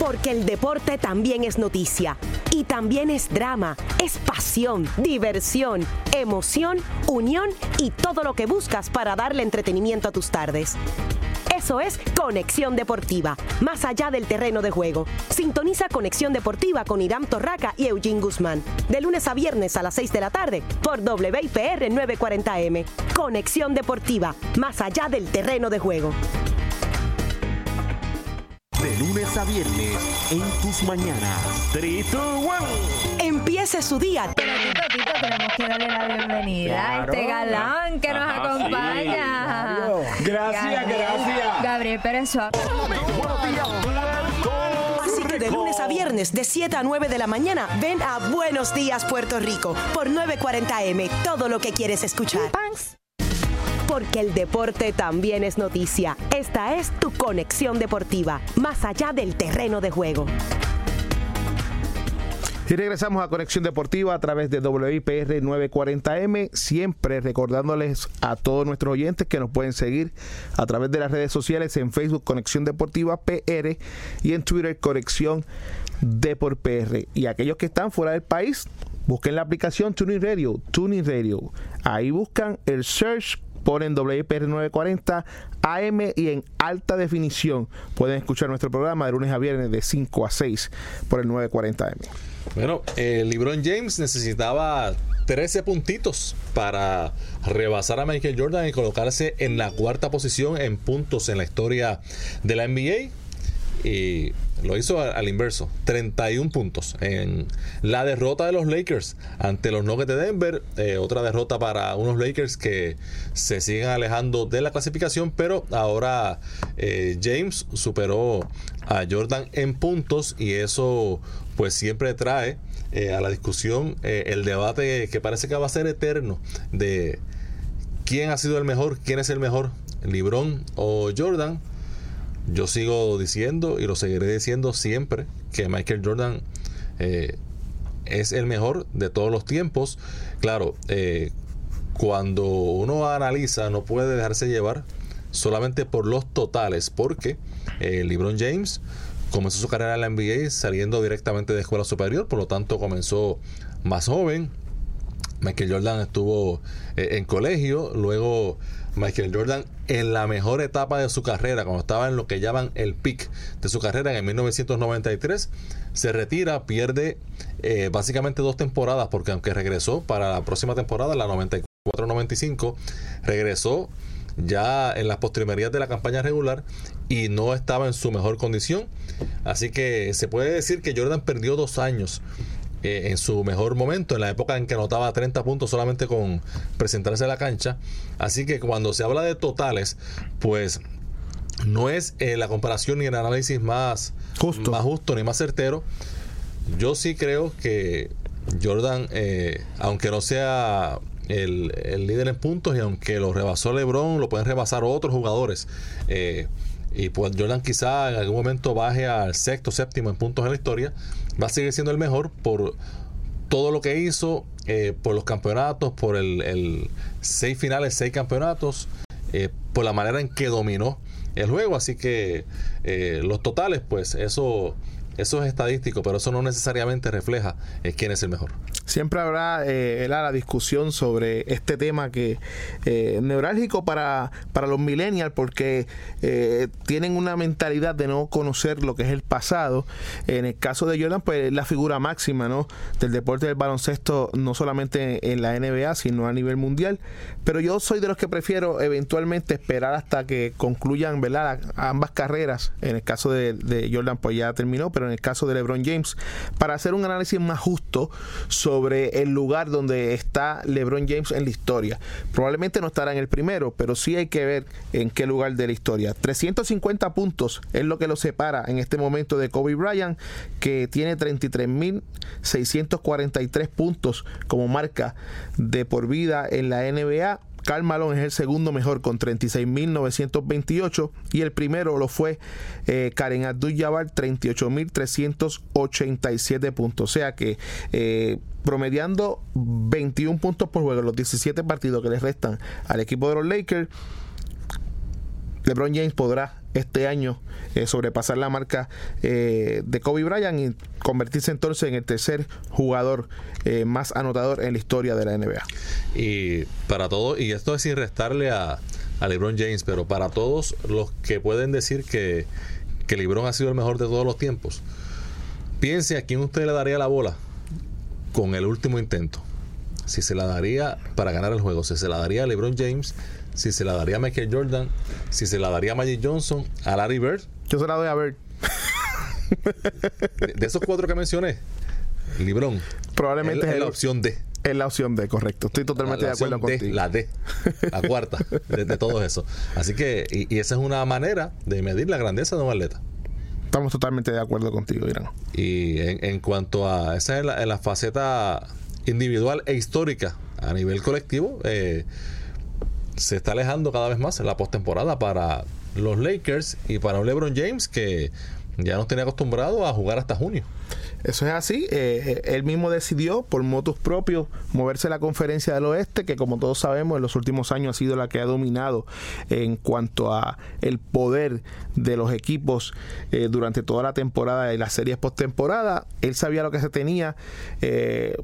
S1: porque el deporte también es noticia. Y también es drama, es pasión, diversión, emoción, unión y todo lo que buscas para darle entretenimiento a tus tardes. Eso es Conexión Deportiva, más allá del terreno de juego. Sintoniza Conexión Deportiva con Irán Torraca y Eugene Guzmán, de lunes a viernes a las 6 de la tarde por WIPR 940M. Conexión Deportiva, más allá del terreno de juego.
S6: De lunes a viernes, en tus mañanas. 3, 2, 1.
S1: Empiece su día.
S5: Pero Tito, Tito, tenemos que darle la bienvenida a este galán que nos
S6: Ajá,
S5: acompaña.
S3: Gracias, gracias.
S5: Gabriel Pérez Suárez.
S6: Buenos días, Puerto
S1: Así que de
S6: Rico.
S1: lunes a viernes, de 7 a 9 de la mañana, ven a Buenos Días Puerto Rico por 940M, todo lo que quieres escuchar. Porque el deporte también es noticia. Esta es tu conexión deportiva, más allá del terreno de juego.
S3: Y regresamos a Conexión Deportiva a través de WIPR 940M, siempre recordándoles a todos nuestros oyentes que nos pueden seguir a través de las redes sociales en Facebook Conexión Deportiva PR y en Twitter Conexión Deport PR. Y aquellos que están fuera del país, busquen la aplicación Tuning Radio, Tuning Radio. Ahí buscan el search ponen WIPR 940 AM y en alta definición pueden escuchar nuestro programa de lunes a viernes de 5 a 6 por el 940 AM.
S2: Bueno, eh, LeBron James necesitaba 13 puntitos para rebasar a Michael Jordan y colocarse en la cuarta posición en puntos en la historia de la NBA. Y lo hizo al, al inverso, 31 puntos en la derrota de los Lakers ante los Nuggets de Denver, eh, otra derrota para unos Lakers que se siguen alejando de la clasificación, pero ahora eh, James superó a Jordan en puntos y eso pues siempre trae eh, a la discusión el debate que parece que va a ser eterno de quién ha sido el mejor, quién es el mejor, LeBron o Jordan. Yo sigo diciendo y lo seguiré diciendo siempre que Michael Jordan eh, es el mejor de todos los tiempos. Claro, eh, cuando uno analiza no puede dejarse llevar solamente por los totales, porque eh, LeBron James comenzó su carrera en la NBA saliendo directamente de escuela superior, por lo tanto comenzó más joven. Michael Jordan estuvo eh, en colegio, luego Michael Jordan en la mejor etapa de su carrera, cuando estaba en lo que llaman el peak de su carrera en el 1993, se retira, pierde eh, básicamente dos temporadas, porque aunque regresó para la próxima temporada, la 94-95, regresó ya en las postrimerías de la campaña regular y no estaba en su mejor condición. Así que se puede decir que Jordan perdió dos años eh, en su mejor momento, en la época en que anotaba 30 puntos solamente con presentarse a la cancha. Así que cuando se habla de totales, pues no es eh, la comparación ni el análisis más
S3: Justo.
S2: más justo ni más certero. Yo sí creo que Jordan, eh, aunque no sea el, el líder en puntos y aunque lo rebasó LeBron, lo pueden rebasar otros jugadores. eh, y pues Jordan quizá en algún momento baje al sexto, séptimo en puntos en la historia. Va a seguir siendo el mejor por todo lo que hizo, eh, por los campeonatos, por el, seis finales, seis campeonatos, eh, por la manera en que dominó el juego. Así que eh, los totales, pues eso, eso es estadístico, pero eso no necesariamente refleja eh, quién es el mejor.
S3: Siempre habrá eh, la discusión sobre este tema que eh, neurálgico para, para los millennials porque eh, tienen una mentalidad de no conocer lo que es el pasado. En el caso de Jordan, pues la figura máxima ¿no? del deporte del baloncesto, no solamente en la NBA, sino a nivel mundial. Pero yo soy de los que prefiero eventualmente esperar hasta que concluyan ¿verdad? ambas carreras. En el caso de, de Jordan, pues ya terminó, pero en el caso de LeBron James, para hacer un análisis más justo sobre el lugar donde está LeBron James en la historia. Probablemente no estará en el primero, pero sí hay que ver en qué lugar de la historia. 350 puntos es lo que lo separa en este momento de Kobe Bryant, que tiene 33.643 puntos como marca de por vida en la NBA. Karl Malone es el segundo mejor con 36.928 y el primero lo fue eh, Karen Abdul-Jabbar 38.387 puntos. O sea que eh, promediando 21 puntos por juego los 17 partidos que les restan al equipo de los Lakers. LeBron James podrá este año eh, sobrepasar la marca eh, de Kobe Bryant y convertirse entonces en el tercer jugador eh, más anotador en la historia de la NBA.
S2: Y para todos, y esto es sin restarle a, a LeBron James, pero para todos los que pueden decir que, que LeBron ha sido el mejor de todos los tiempos, piense a quién usted le daría la bola con el último intento. Si se la daría para ganar el juego, si se la daría a LeBron James, si se la daría a Michael Jordan, si se la daría a Magic Johnson, a Larry Bird.
S3: Yo se la doy a Bird.
S2: De, esos cuatro que mencioné, LeBron.
S3: Probablemente
S2: es,
S3: es
S2: la opción D.
S3: Es la opción D, correcto. Estoy totalmente
S2: la
S3: de acuerdo
S2: D,
S3: contigo.
S2: La D, la cuarta de, de todo eso. Así que, y, y esa es una manera de medir la grandeza de un atleta.
S3: Estamos totalmente de acuerdo contigo, Irán.
S2: Y en, en cuanto a esa es la, la faceta individual e histórica a nivel colectivo, eh, se está alejando cada vez más en la postemporada para los Lakers y para un LeBron James que ya nos tenía acostumbrado a jugar hasta junio.
S3: Eso es así. eh, él mismo decidió, por motus propios, moverse a la conferencia del oeste, que como todos sabemos, en los últimos años ha sido la que ha dominado en cuanto a el poder de los equipos eh, durante toda la temporada y las series postemporada. Él sabía lo que se tenía. eh,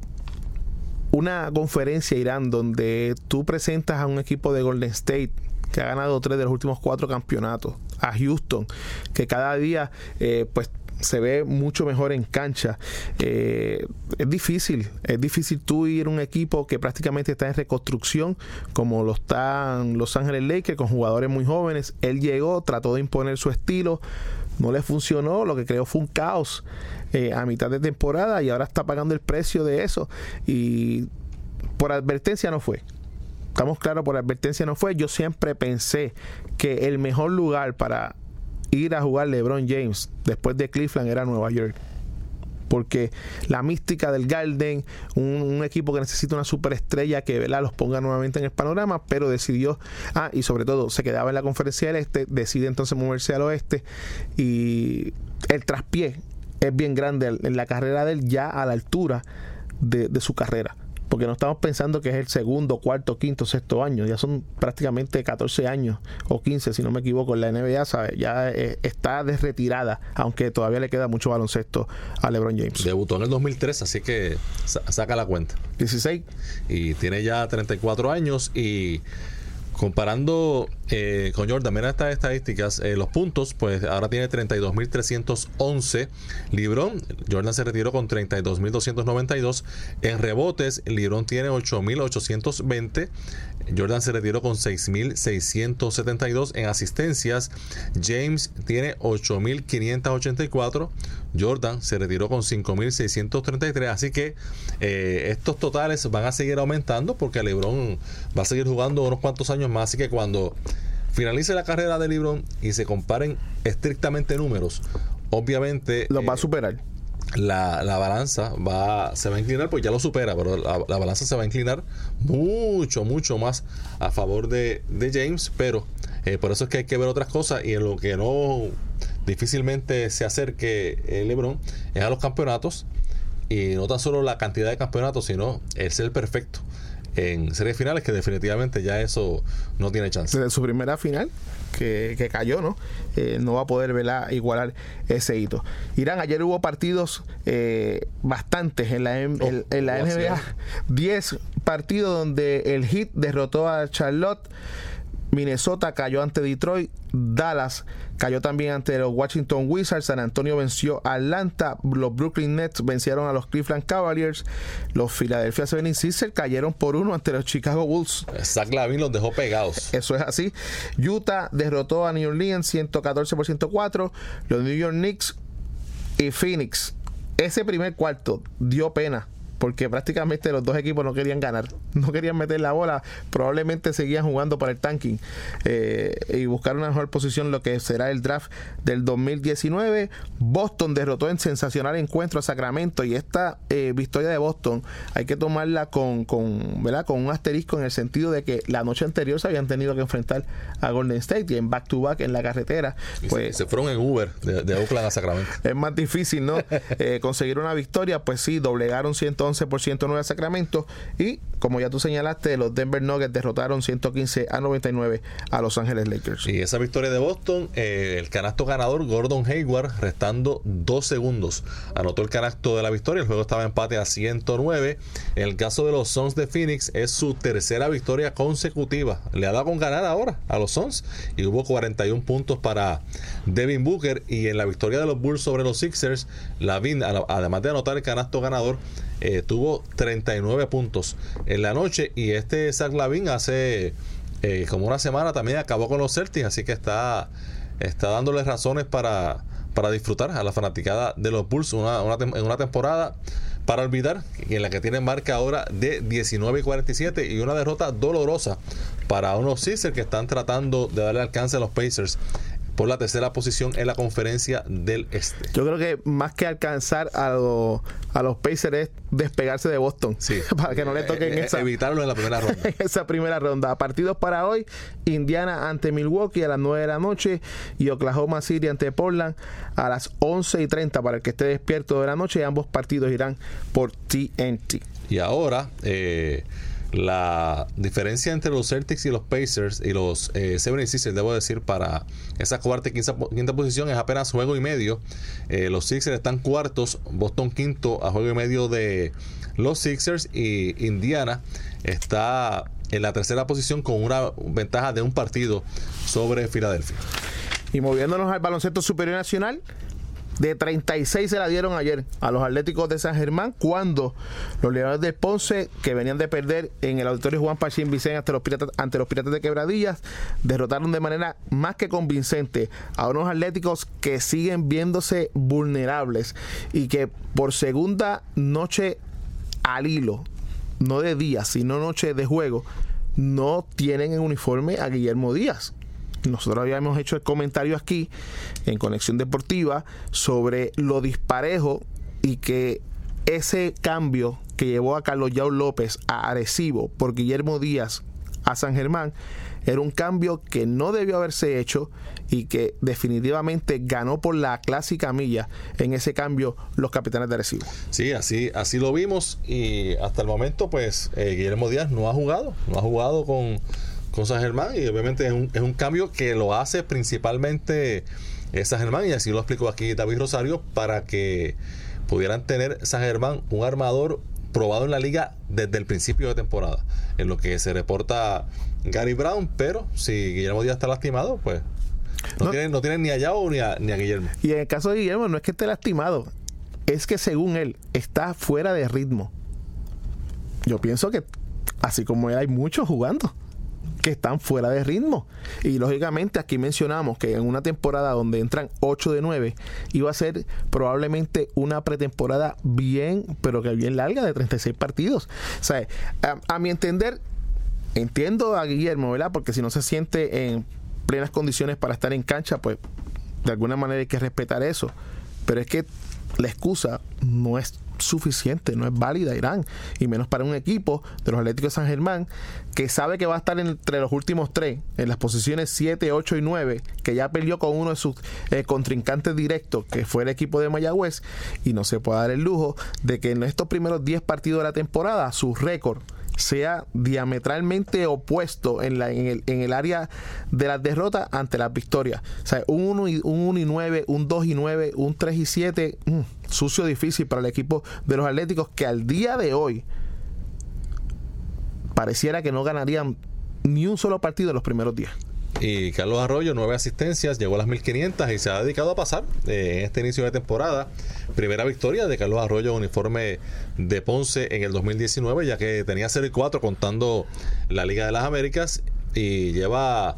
S3: una conferencia, Irán, donde tú presentas a un equipo de Golden State que ha ganado tres de los últimos cuatro campeonatos, a Houston, que cada día eh, pues se ve mucho mejor en cancha. Eh, es difícil, es difícil tú ir a un equipo que prácticamente está en reconstrucción, como lo están Los Ángeles Lakers, con jugadores muy jóvenes. Él llegó, trató de imponer su estilo, no le funcionó, lo que creó fue un caos eh, a mitad de temporada y ahora está pagando el precio de eso. Y por advertencia no fue. Estamos claros, por advertencia no fue. Yo siempre pensé que el mejor lugar para ir a jugar LeBron James después de Cleveland era Nueva York. Porque la mística del Garden, un, equipo que necesita una superestrella que ¿verdad? los ponga nuevamente en el panorama, pero decidió, ah, y sobre todo se quedaba en la conferencia del este, decide entonces moverse al oeste y el traspié es bien grande en la carrera de él ya a la altura de, de su carrera porque no estamos pensando que es el segundo, cuarto, quinto, sexto año, ya son prácticamente 14 años o 15, si no me equivoco, en la NBA, ¿sabe? ya eh, está de retirada, aunque todavía le queda mucho baloncesto a LeBron James.
S2: Debutó en el 2003, así que sa- saca la cuenta.
S3: 16,
S2: y tiene ya 34 años y comparando eh, con Jordan, mira estas estadísticas, eh, los puntos, pues ahora tiene 32.311. Librón, Jordan se retiró con 32.292. En rebotes, Librón tiene 8.820. Jordan se retiró con 6.672 en asistencias. James tiene 8.584. Jordan se retiró con 5.633. Así que eh, estos totales van a seguir aumentando porque LeBron va a seguir jugando unos cuantos años más. Así que cuando finalice la carrera de LeBron y se comparen estrictamente números, obviamente
S3: los va a
S2: eh,
S3: superar.
S2: La, la balanza va se va a inclinar, pues ya lo supera, pero la, la balanza se va a inclinar mucho, mucho más a favor de, de James, pero eh, por eso es que hay que ver otras cosas y en lo que no difícilmente se acerque eh, LeBron es a los campeonatos y no tan solo la cantidad de campeonatos, sino el ser perfecto en series finales, que definitivamente ya eso no tiene chance.
S3: Desde su primera final, que, que cayó, ¿no? Eh, no va a poder ¿verdad? igualar ese hito. Irán, ayer hubo partidos eh, bastantes en la, M-
S2: Oh,
S3: en, en la NBA.
S2: acción.
S3: 10 partidos donde el Heat derrotó a Charlotte. Minnesota cayó ante Detroit, Dallas cayó también ante los Washington Wizards, San Antonio venció a Atlanta, los Brooklyn Nets vencieron a los Cleveland Cavaliers, los Philadelphia 76ers cayeron por uno ante los Chicago Bulls.
S2: Zach Lavin los dejó pegados.
S3: Eso es así. Utah derrotó a New Orleans 114 por 104. Los New York Knicks y Phoenix. Ese primer cuarto dio pena. Porque prácticamente los dos equipos no querían ganar, <laughs> no querían meter la bola, probablemente seguían jugando para el tanking eh, y buscar una mejor posición lo que será el draft del 2019. Boston derrotó en sensacional encuentro a Sacramento y esta eh, victoria de Boston hay que tomarla con, con, ¿verdad? con un asterisco en el sentido de que la noche anterior se habían tenido que enfrentar a Golden State y en back to back en la carretera. Pues
S2: se, se fueron en Uber de, de Oakland a Sacramento.
S3: es más difícil, ¿no? <laughs> Eh, conseguir una victoria, pues sí, doblegaron 111 111 por 109 a Sacramento. Y como ya tú señalaste, los Denver Nuggets derrotaron 115 a 99 a Los Ángeles Lakers.
S2: Y esa victoria de Boston, eh, el canasto ganador Gordon Hayward, restando dos segundos, anotó el canasto de la victoria. El juego estaba empate a 109. En el caso de los Suns de Phoenix, es su tercera victoria consecutiva. Le ha dado con ganar ahora a los Suns y hubo 41 puntos para Devin Booker. Y en la victoria de los Bulls sobre los Sixers, Lavin, además de anotar el canasto ganador, eh, tuvo 39 puntos en la noche. Y este Zach Lavin hace eh, como una semana también acabó con los Celtics, así que está, está dándoles razones para, para disfrutar a la fanaticada de los Bulls una, en una temporada para olvidar en la que tienen marca ahora de 19 y 47 y una derrota dolorosa para unos Sixers que están tratando de darle alcance a los Pacers por la tercera posición en la conferencia del Este.
S3: Yo creo que más que alcanzar a, a los Pacers es despegarse de Boston.
S2: Sí. <laughs>
S3: para que no le toquen
S2: eh, eh,
S3: esa,
S2: evitarlo en la primera ronda. <laughs>
S3: esa primera ronda. Partidos para hoy: Indiana ante Milwaukee a las 9 de la noche y Oklahoma City ante Portland a las 11 y 30 para el que esté despierto de la noche. Y ambos partidos irán por TNT.
S2: Y ahora, eh, la diferencia entre los Celtics y los Pacers y los eh, 76ers, debo decir, para esa cuarta y quinta, posición es apenas juego y medio. Eh, los Sixers están cuartos, Boston quinto a juego y medio de los Sixers y Indiana está en la tercera posición con una ventaja de un partido sobre Filadelfia.
S3: Y moviéndonos al baloncesto superior nacional, de 36 se la dieron ayer a los Atléticos de San Germán cuando los Leones de Ponce, que venían de perder en el auditorio Juan Pachín Vicente ante los, piratas, ante los Piratas de Quebradillas, derrotaron de manera más que convincente a unos Atléticos que siguen viéndose vulnerables y que por segunda noche al hilo, no de día, sino noche de juego, no tienen en uniforme a Guillermo Díaz nosotros habíamos hecho el comentario aquí en Conexión Deportiva sobre lo disparejo y que ese cambio que llevó a Carlos Yao López a Arecibo por Guillermo Díaz a San Germán era un cambio que no debió haberse hecho y que definitivamente ganó por la clásica milla en ese cambio los capitanes de Arecibo.
S2: Sí, así, así lo vimos y hasta el momento pues eh, Guillermo Díaz no ha jugado, no ha jugado con con San Germán y obviamente es un, es un cambio que lo hace principalmente San Germán y así lo explicó aquí David Rosario para que pudieran tener San Germán un armador probado en la liga desde el principio de temporada en lo que se reporta Gary Brown pero si Guillermo Díaz está lastimado pues no, tienen, no tienen ni a Yao ni a, ni a Guillermo.
S3: Y en el caso de Guillermo no es que esté lastimado es que según él está fuera de ritmo. Yo pienso que así como él hay muchos jugando que están fuera de ritmo. Y lógicamente aquí mencionamos que en una temporada donde entran 8 de 9, iba a ser probablemente una pretemporada bien, pero que bien larga de 36 partidos. O sea, a, mi entender, entiendo a Guillermo, ¿verdad? Porque si no se siente en plenas condiciones para estar en cancha, pues de alguna manera hay que respetar eso. Pero es que la excusa no es suficiente, no es válida Irán, y menos para un equipo de los Atléticos de San Germán que sabe que va a estar entre los últimos tres, en las posiciones 7, 8 y 9, que ya perdió con uno de sus eh, contrincantes directos, que fue el equipo de Mayagüez, y no se puede dar el lujo de que en estos primeros 10 partidos de la temporada su récord sea diametralmente opuesto en, la, en, el, en el área de las derrotas ante las victorias. O sea, un 1 y, un 1 y 9, un 2 y 9, un 3 y 7, mm, sucio difícil para el equipo de los Atléticos que al día de hoy pareciera que no ganarían ni un solo partido en los primeros días.
S2: Y Carlos Arroyo, nueve asistencias, llegó a las 1500 y se ha dedicado a pasar eh, en este inicio de temporada. Primera victoria de Carlos Arroyo, uniforme de Ponce en el 2019, ya que tenía 0 y 4 contando la Liga de las Américas y lleva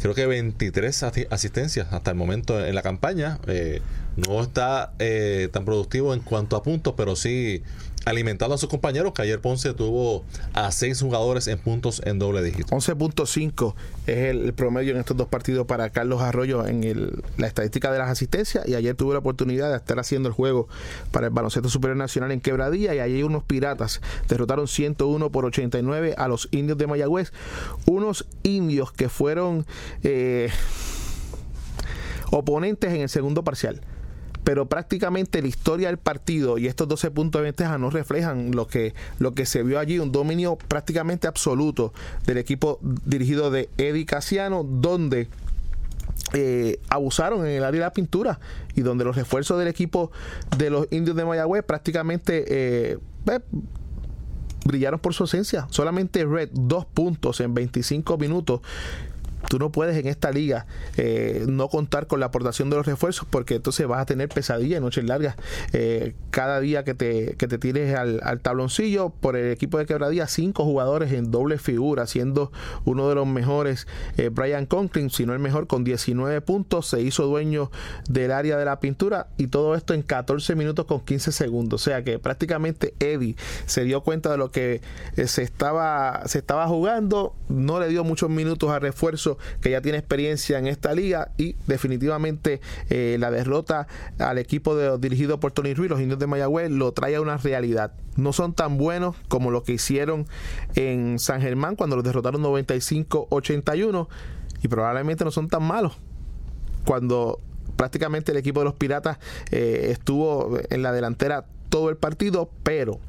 S2: creo que 23 asistencias hasta el momento en la campaña. Eh, no está eh, tan productivo en cuanto a puntos, pero sí alimentando a sus compañeros, que ayer Ponce tuvo a seis jugadores en puntos en doble dígito.
S3: 11.5 es el promedio en estos dos partidos para Carlos Arroyo en la estadística de las asistencias y ayer tuvo la oportunidad de estar haciendo el juego para el baloncesto superior nacional en Quebradilla y allí unos piratas. Derrotaron 101 por 89 a los indios de Mayagüez, unos indios que fueron eh, oponentes en el segundo parcial pero prácticamente la historia del partido y estos 12 puntos de ventaja no reflejan lo que, lo que se vio allí, un dominio prácticamente absoluto del equipo dirigido de Eddie Casiano, donde eh, abusaron en el área de la pintura y donde los refuerzos del equipo de los indios de Mayagüez prácticamente eh, eh, brillaron por su ausencia. Solamente Red, dos puntos en 25 minutos Tú no puedes en esta liga eh, no contar con la aportación de los refuerzos porque entonces vas a tener pesadillas, noches largas. Eh, cada día que te, que te tires al, tabloncillo por el equipo de quebradía, cinco jugadores en doble figura, siendo uno de los mejores eh, Brian Conklin, si no el mejor, con 19 puntos, se hizo dueño del área de la pintura y todo esto en 14 minutos con 15 segundos. O sea que prácticamente Eddie se dio cuenta de lo que se estaba, se estaba jugando, no le dio muchos minutos a refuerzo que ya tiene experiencia en esta liga y definitivamente eh, la derrota al equipo dirigido por Tony Ruiz, los indios de Mayagüez, lo trae a una realidad. No son tan buenos como lo que hicieron en San Germán cuando los derrotaron 95-81 y probablemente no son tan malos cuando prácticamente el equipo de los Piratas eh, estuvo en la delantera todo el partido, pero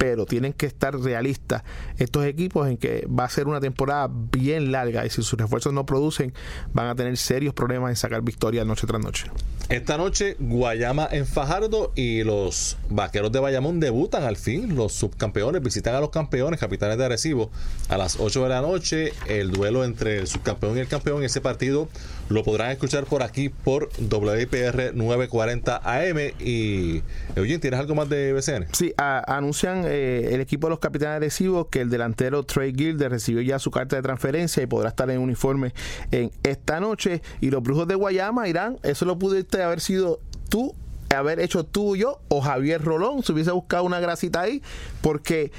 S3: pero tienen que estar realistas estos equipos en que va a ser una temporada bien larga y si sus refuerzos no producen van a tener serios problemas en sacar victoria noche tras noche.
S2: Esta noche Guayama en Fajardo y los Vaqueros de Bayamón debutan al fin, los subcampeones visitan a los campeones, capitanes de Arecibo a las 8 de la noche, el duelo entre el subcampeón y el campeón, ese partido lo podrán escuchar por aquí por WPR 940 AM y Eugene, ¿tienes algo más de BCN?
S3: Sí, anuncian eh, el equipo de los capitanes agresivos que el delantero Trey Gilder recibió ya su carta de transferencia y podrá estar en uniforme en esta noche. Y los Brujos de Guayama, Irán, eso lo pudiste haber sido tú, haber hecho tú yo, o Javier Rolón, si hubiese buscado una grasita ahí, porque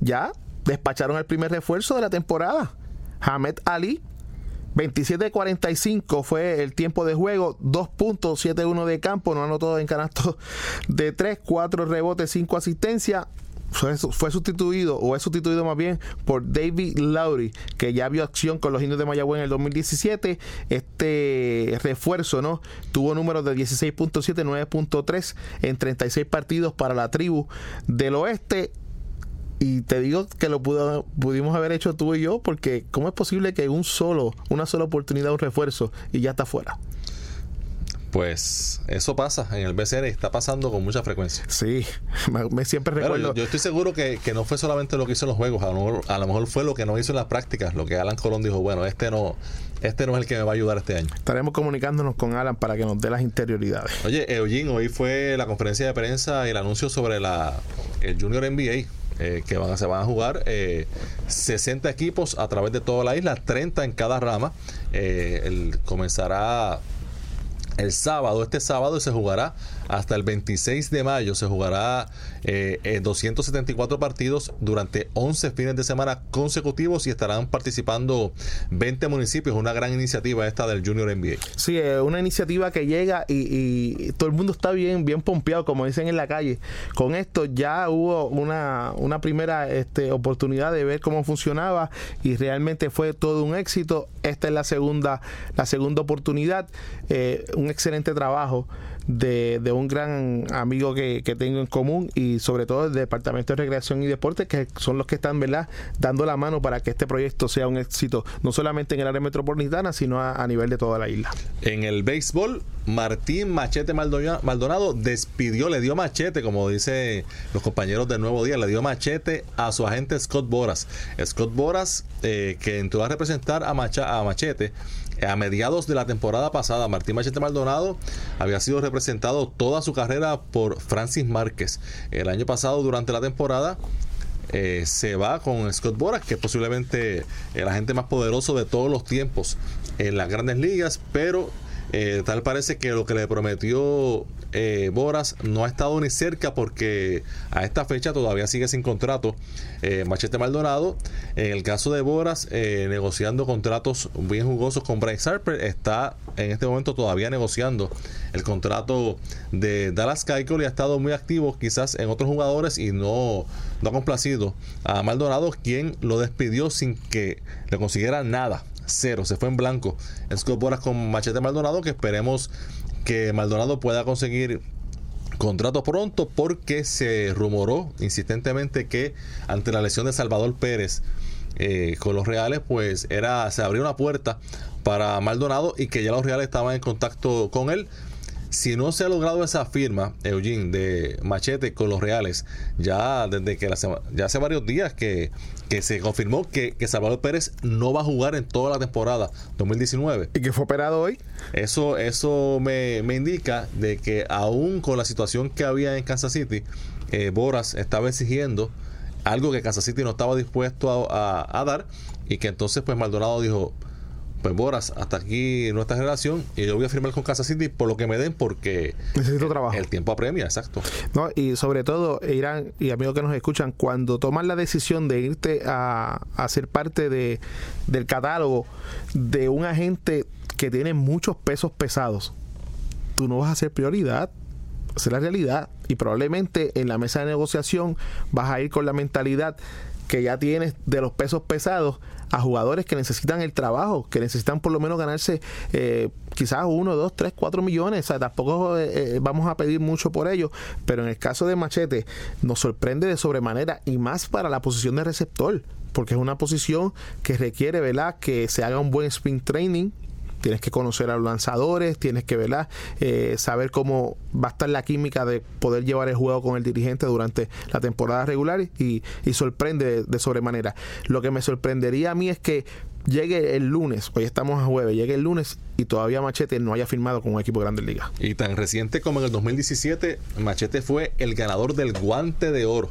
S3: ya despacharon el primer refuerzo de la temporada. Hamed Ali 27-45 fue el tiempo de juego, 2.71 de campo, no anotó en canasto de 3, 4 rebotes, 5 asistencias fue, sustituido o es sustituido más bien por David Lowry que ya vio acción con los indios de Mayagüez en el 2017 este refuerzo no tuvo números de 16.7 9.3 en 36 partidos para la tribu del oeste. Y te digo que lo pudimos haber hecho tú y yo porque cómo es posible que un solo una sola oportunidad un refuerzo y ya está fuera
S2: pues eso pasa en el BCN, está pasando con mucha frecuencia.
S3: Sí, <laughs> me, siempre recuerdo.
S2: yo, estoy seguro que, no fue solamente lo que hizo en los juegos, a lo, mejor, a lo mejor fue lo que no hizo en las prácticas, lo que Alan Colón dijo, bueno, este no, este no es el que me va a ayudar este año.
S3: Estaremos comunicándonos con Alan para que nos dé las interioridades.
S2: Oye, Eugene, hoy fue la conferencia de prensa y el anuncio sobre la el Junior NBA. Eh, que van a, se van a jugar 60 eh, equipos a través de toda la isla, 30 en cada rama. Eh, el, comenzará el sábado, este sábado se jugará hasta el 26 de mayo, se jugará eh, 274 partidos durante 11 fines de semana consecutivos y estarán participando 20 municipios, una gran iniciativa esta del Junior NBA.
S3: Sí, es una iniciativa que llega y, todo el mundo está bien, bien pompeado, como dicen en la calle. Con esto ya hubo una, una primera este, oportunidad de ver cómo funcionaba y realmente fue todo un éxito. Esta es la segunda, la segunda oportunidad. Eh, un excelente trabajo de, de un gran amigo que, que, tengo en común y sobre todo el Departamento de Recreación y Deporte, que son los que están ¿verdad? dando la mano para que este proyecto sea un éxito, no solamente en el área metropolitana, sino a, a nivel de toda la isla.
S2: En el béisbol, Martín Machete Maldonado despidió, le dio machete, como dice los compañeros del Nuevo Día, le dio machete a su agente Scott Boras. Scott Boras, eh, que entró a representar a, Macha, a Machete a mediados de la temporada pasada, Martín Machete Maldonado había sido representado toda su carrera por Francis Márquez. El año pasado, durante la temporada, eh, se va con Scott Boras, que es posiblemente el agente más poderoso de todos los tiempos en las grandes ligas, pero eh, tal parece que lo que le prometió eh, Boras no ha estado ni cerca porque a esta fecha todavía sigue sin contrato eh, Machete Maldonado. En el caso de Boras, negociando contratos bien jugosos con Bryce Harper, está en este momento todavía negociando el contrato de Dallas Keuchel y ha estado muy activo quizás en otros jugadores y no, no ha complacido a Maldonado, quien lo despidió sin que le consiguiera nada cero, se fue en blanco. Scott Boras con Machete Maldonado, que esperemos que Maldonado pueda conseguir contrato pronto porque se rumoró insistentemente que ante la lesión de Salvador Pérez eh, con los Reales, pues era se abrió una puerta para Maldonado y que ya los Reales estaban en contacto con él. Si no se ha logrado esa firma, Eugene, de Machete con los Reales, ya desde que la ya hace varios días que, que se confirmó que, que, Salvador Pérez no va a jugar en toda la temporada 2019.
S3: ¿Y que fue operado hoy?
S2: Eso, eso me, me indica de que aún con la situación que había en Kansas City, eh, Boras estaba exigiendo algo que Kansas City no estaba dispuesto a, a, a dar y que entonces pues Maldonado dijo, pues Boras, hasta aquí nuestra relación y yo voy a firmar con Kansas City por lo que me den porque
S3: necesito trabajo.
S2: El tiempo apremia, exacto.
S3: No, y sobre todo, Irán y amigos que nos escuchan, cuando toman la decisión de irte a, a ser parte de, del catálogo de un agente que tiene muchos pesos pesados, tú no vas a ser prioridad. Es la realidad. Y probablemente en la mesa de negociación vas a ir con la mentalidad que ya tienes de los pesos pesados a jugadores que necesitan el trabajo, que necesitan por lo menos ganarse eh, quizás uno, dos, tres, cuatro millones. O sea, tampoco eh, eh, vamos a pedir mucho por ello, pero en el caso de Machete nos sorprende de sobremanera y más para la posición de receptor, porque es una posición que requiere, ¿verdad?, que se haga un buen sprint training, tienes que conocer a los lanzadores, tienes que ¿verdad? Eh, saber cómo va a estar la química de poder llevar el juego con el dirigente durante la temporada regular y, y sorprende de, sobremanera. Lo que me sorprendería a mí es que llegue el lunes, hoy estamos a jueves, llegue el lunes y todavía Machete no haya firmado con un equipo de Grandes Ligas.
S2: Y tan reciente como en el 2017, Machete fue el ganador del guante de oro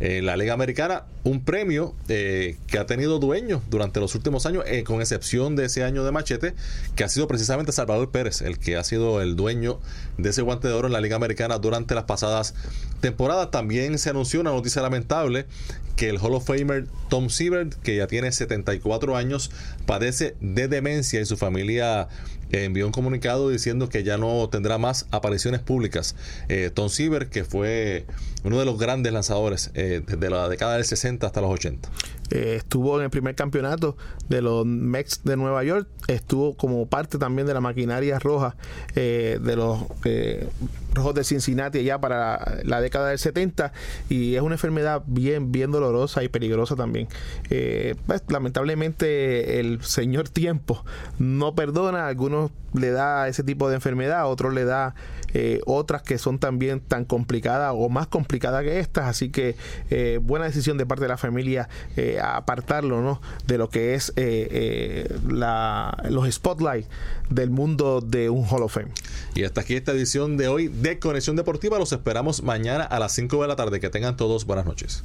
S2: en la Liga Americana, un premio eh, que ha tenido dueños durante los últimos años, eh, con excepción de ese año de Machete, que ha sido precisamente Salvador Pérez, el que ha sido el dueño de ese guante de oro en la Liga Americana durante las pasadas temporadas. También se anunció una noticia lamentable que el Hall of Famer Tom Siebert, que ya tiene 74 años, padece de demencia y su familia envió un comunicado diciendo que ya no tendrá más apariciones públicas. Eh, Tom Siever, que fue uno de los grandes lanzadores eh, desde la década del 60 hasta los 80.
S3: Eh, estuvo en el primer campeonato de los Mets de Nueva York, estuvo como parte también de la maquinaria roja eh, de los eh, rojos de Cincinnati ya para la década del 70 y es una enfermedad bien, bien dolorosa y peligrosa también. Pues, lamentablemente el señor tiempo no perdona, algunos le da ese tipo de enfermedad, otros le da otras que son también tan complicadas o más complicadas que estas, así que buena decisión de parte de la familia apartarlo ¿no? de lo que es eh, eh, la, los spotlights del mundo de un Hall of Fame.
S2: Y hasta aquí esta edición de hoy de Conexión Deportiva. Los esperamos mañana a las 5 de la tarde. Que tengan todos buenas noches.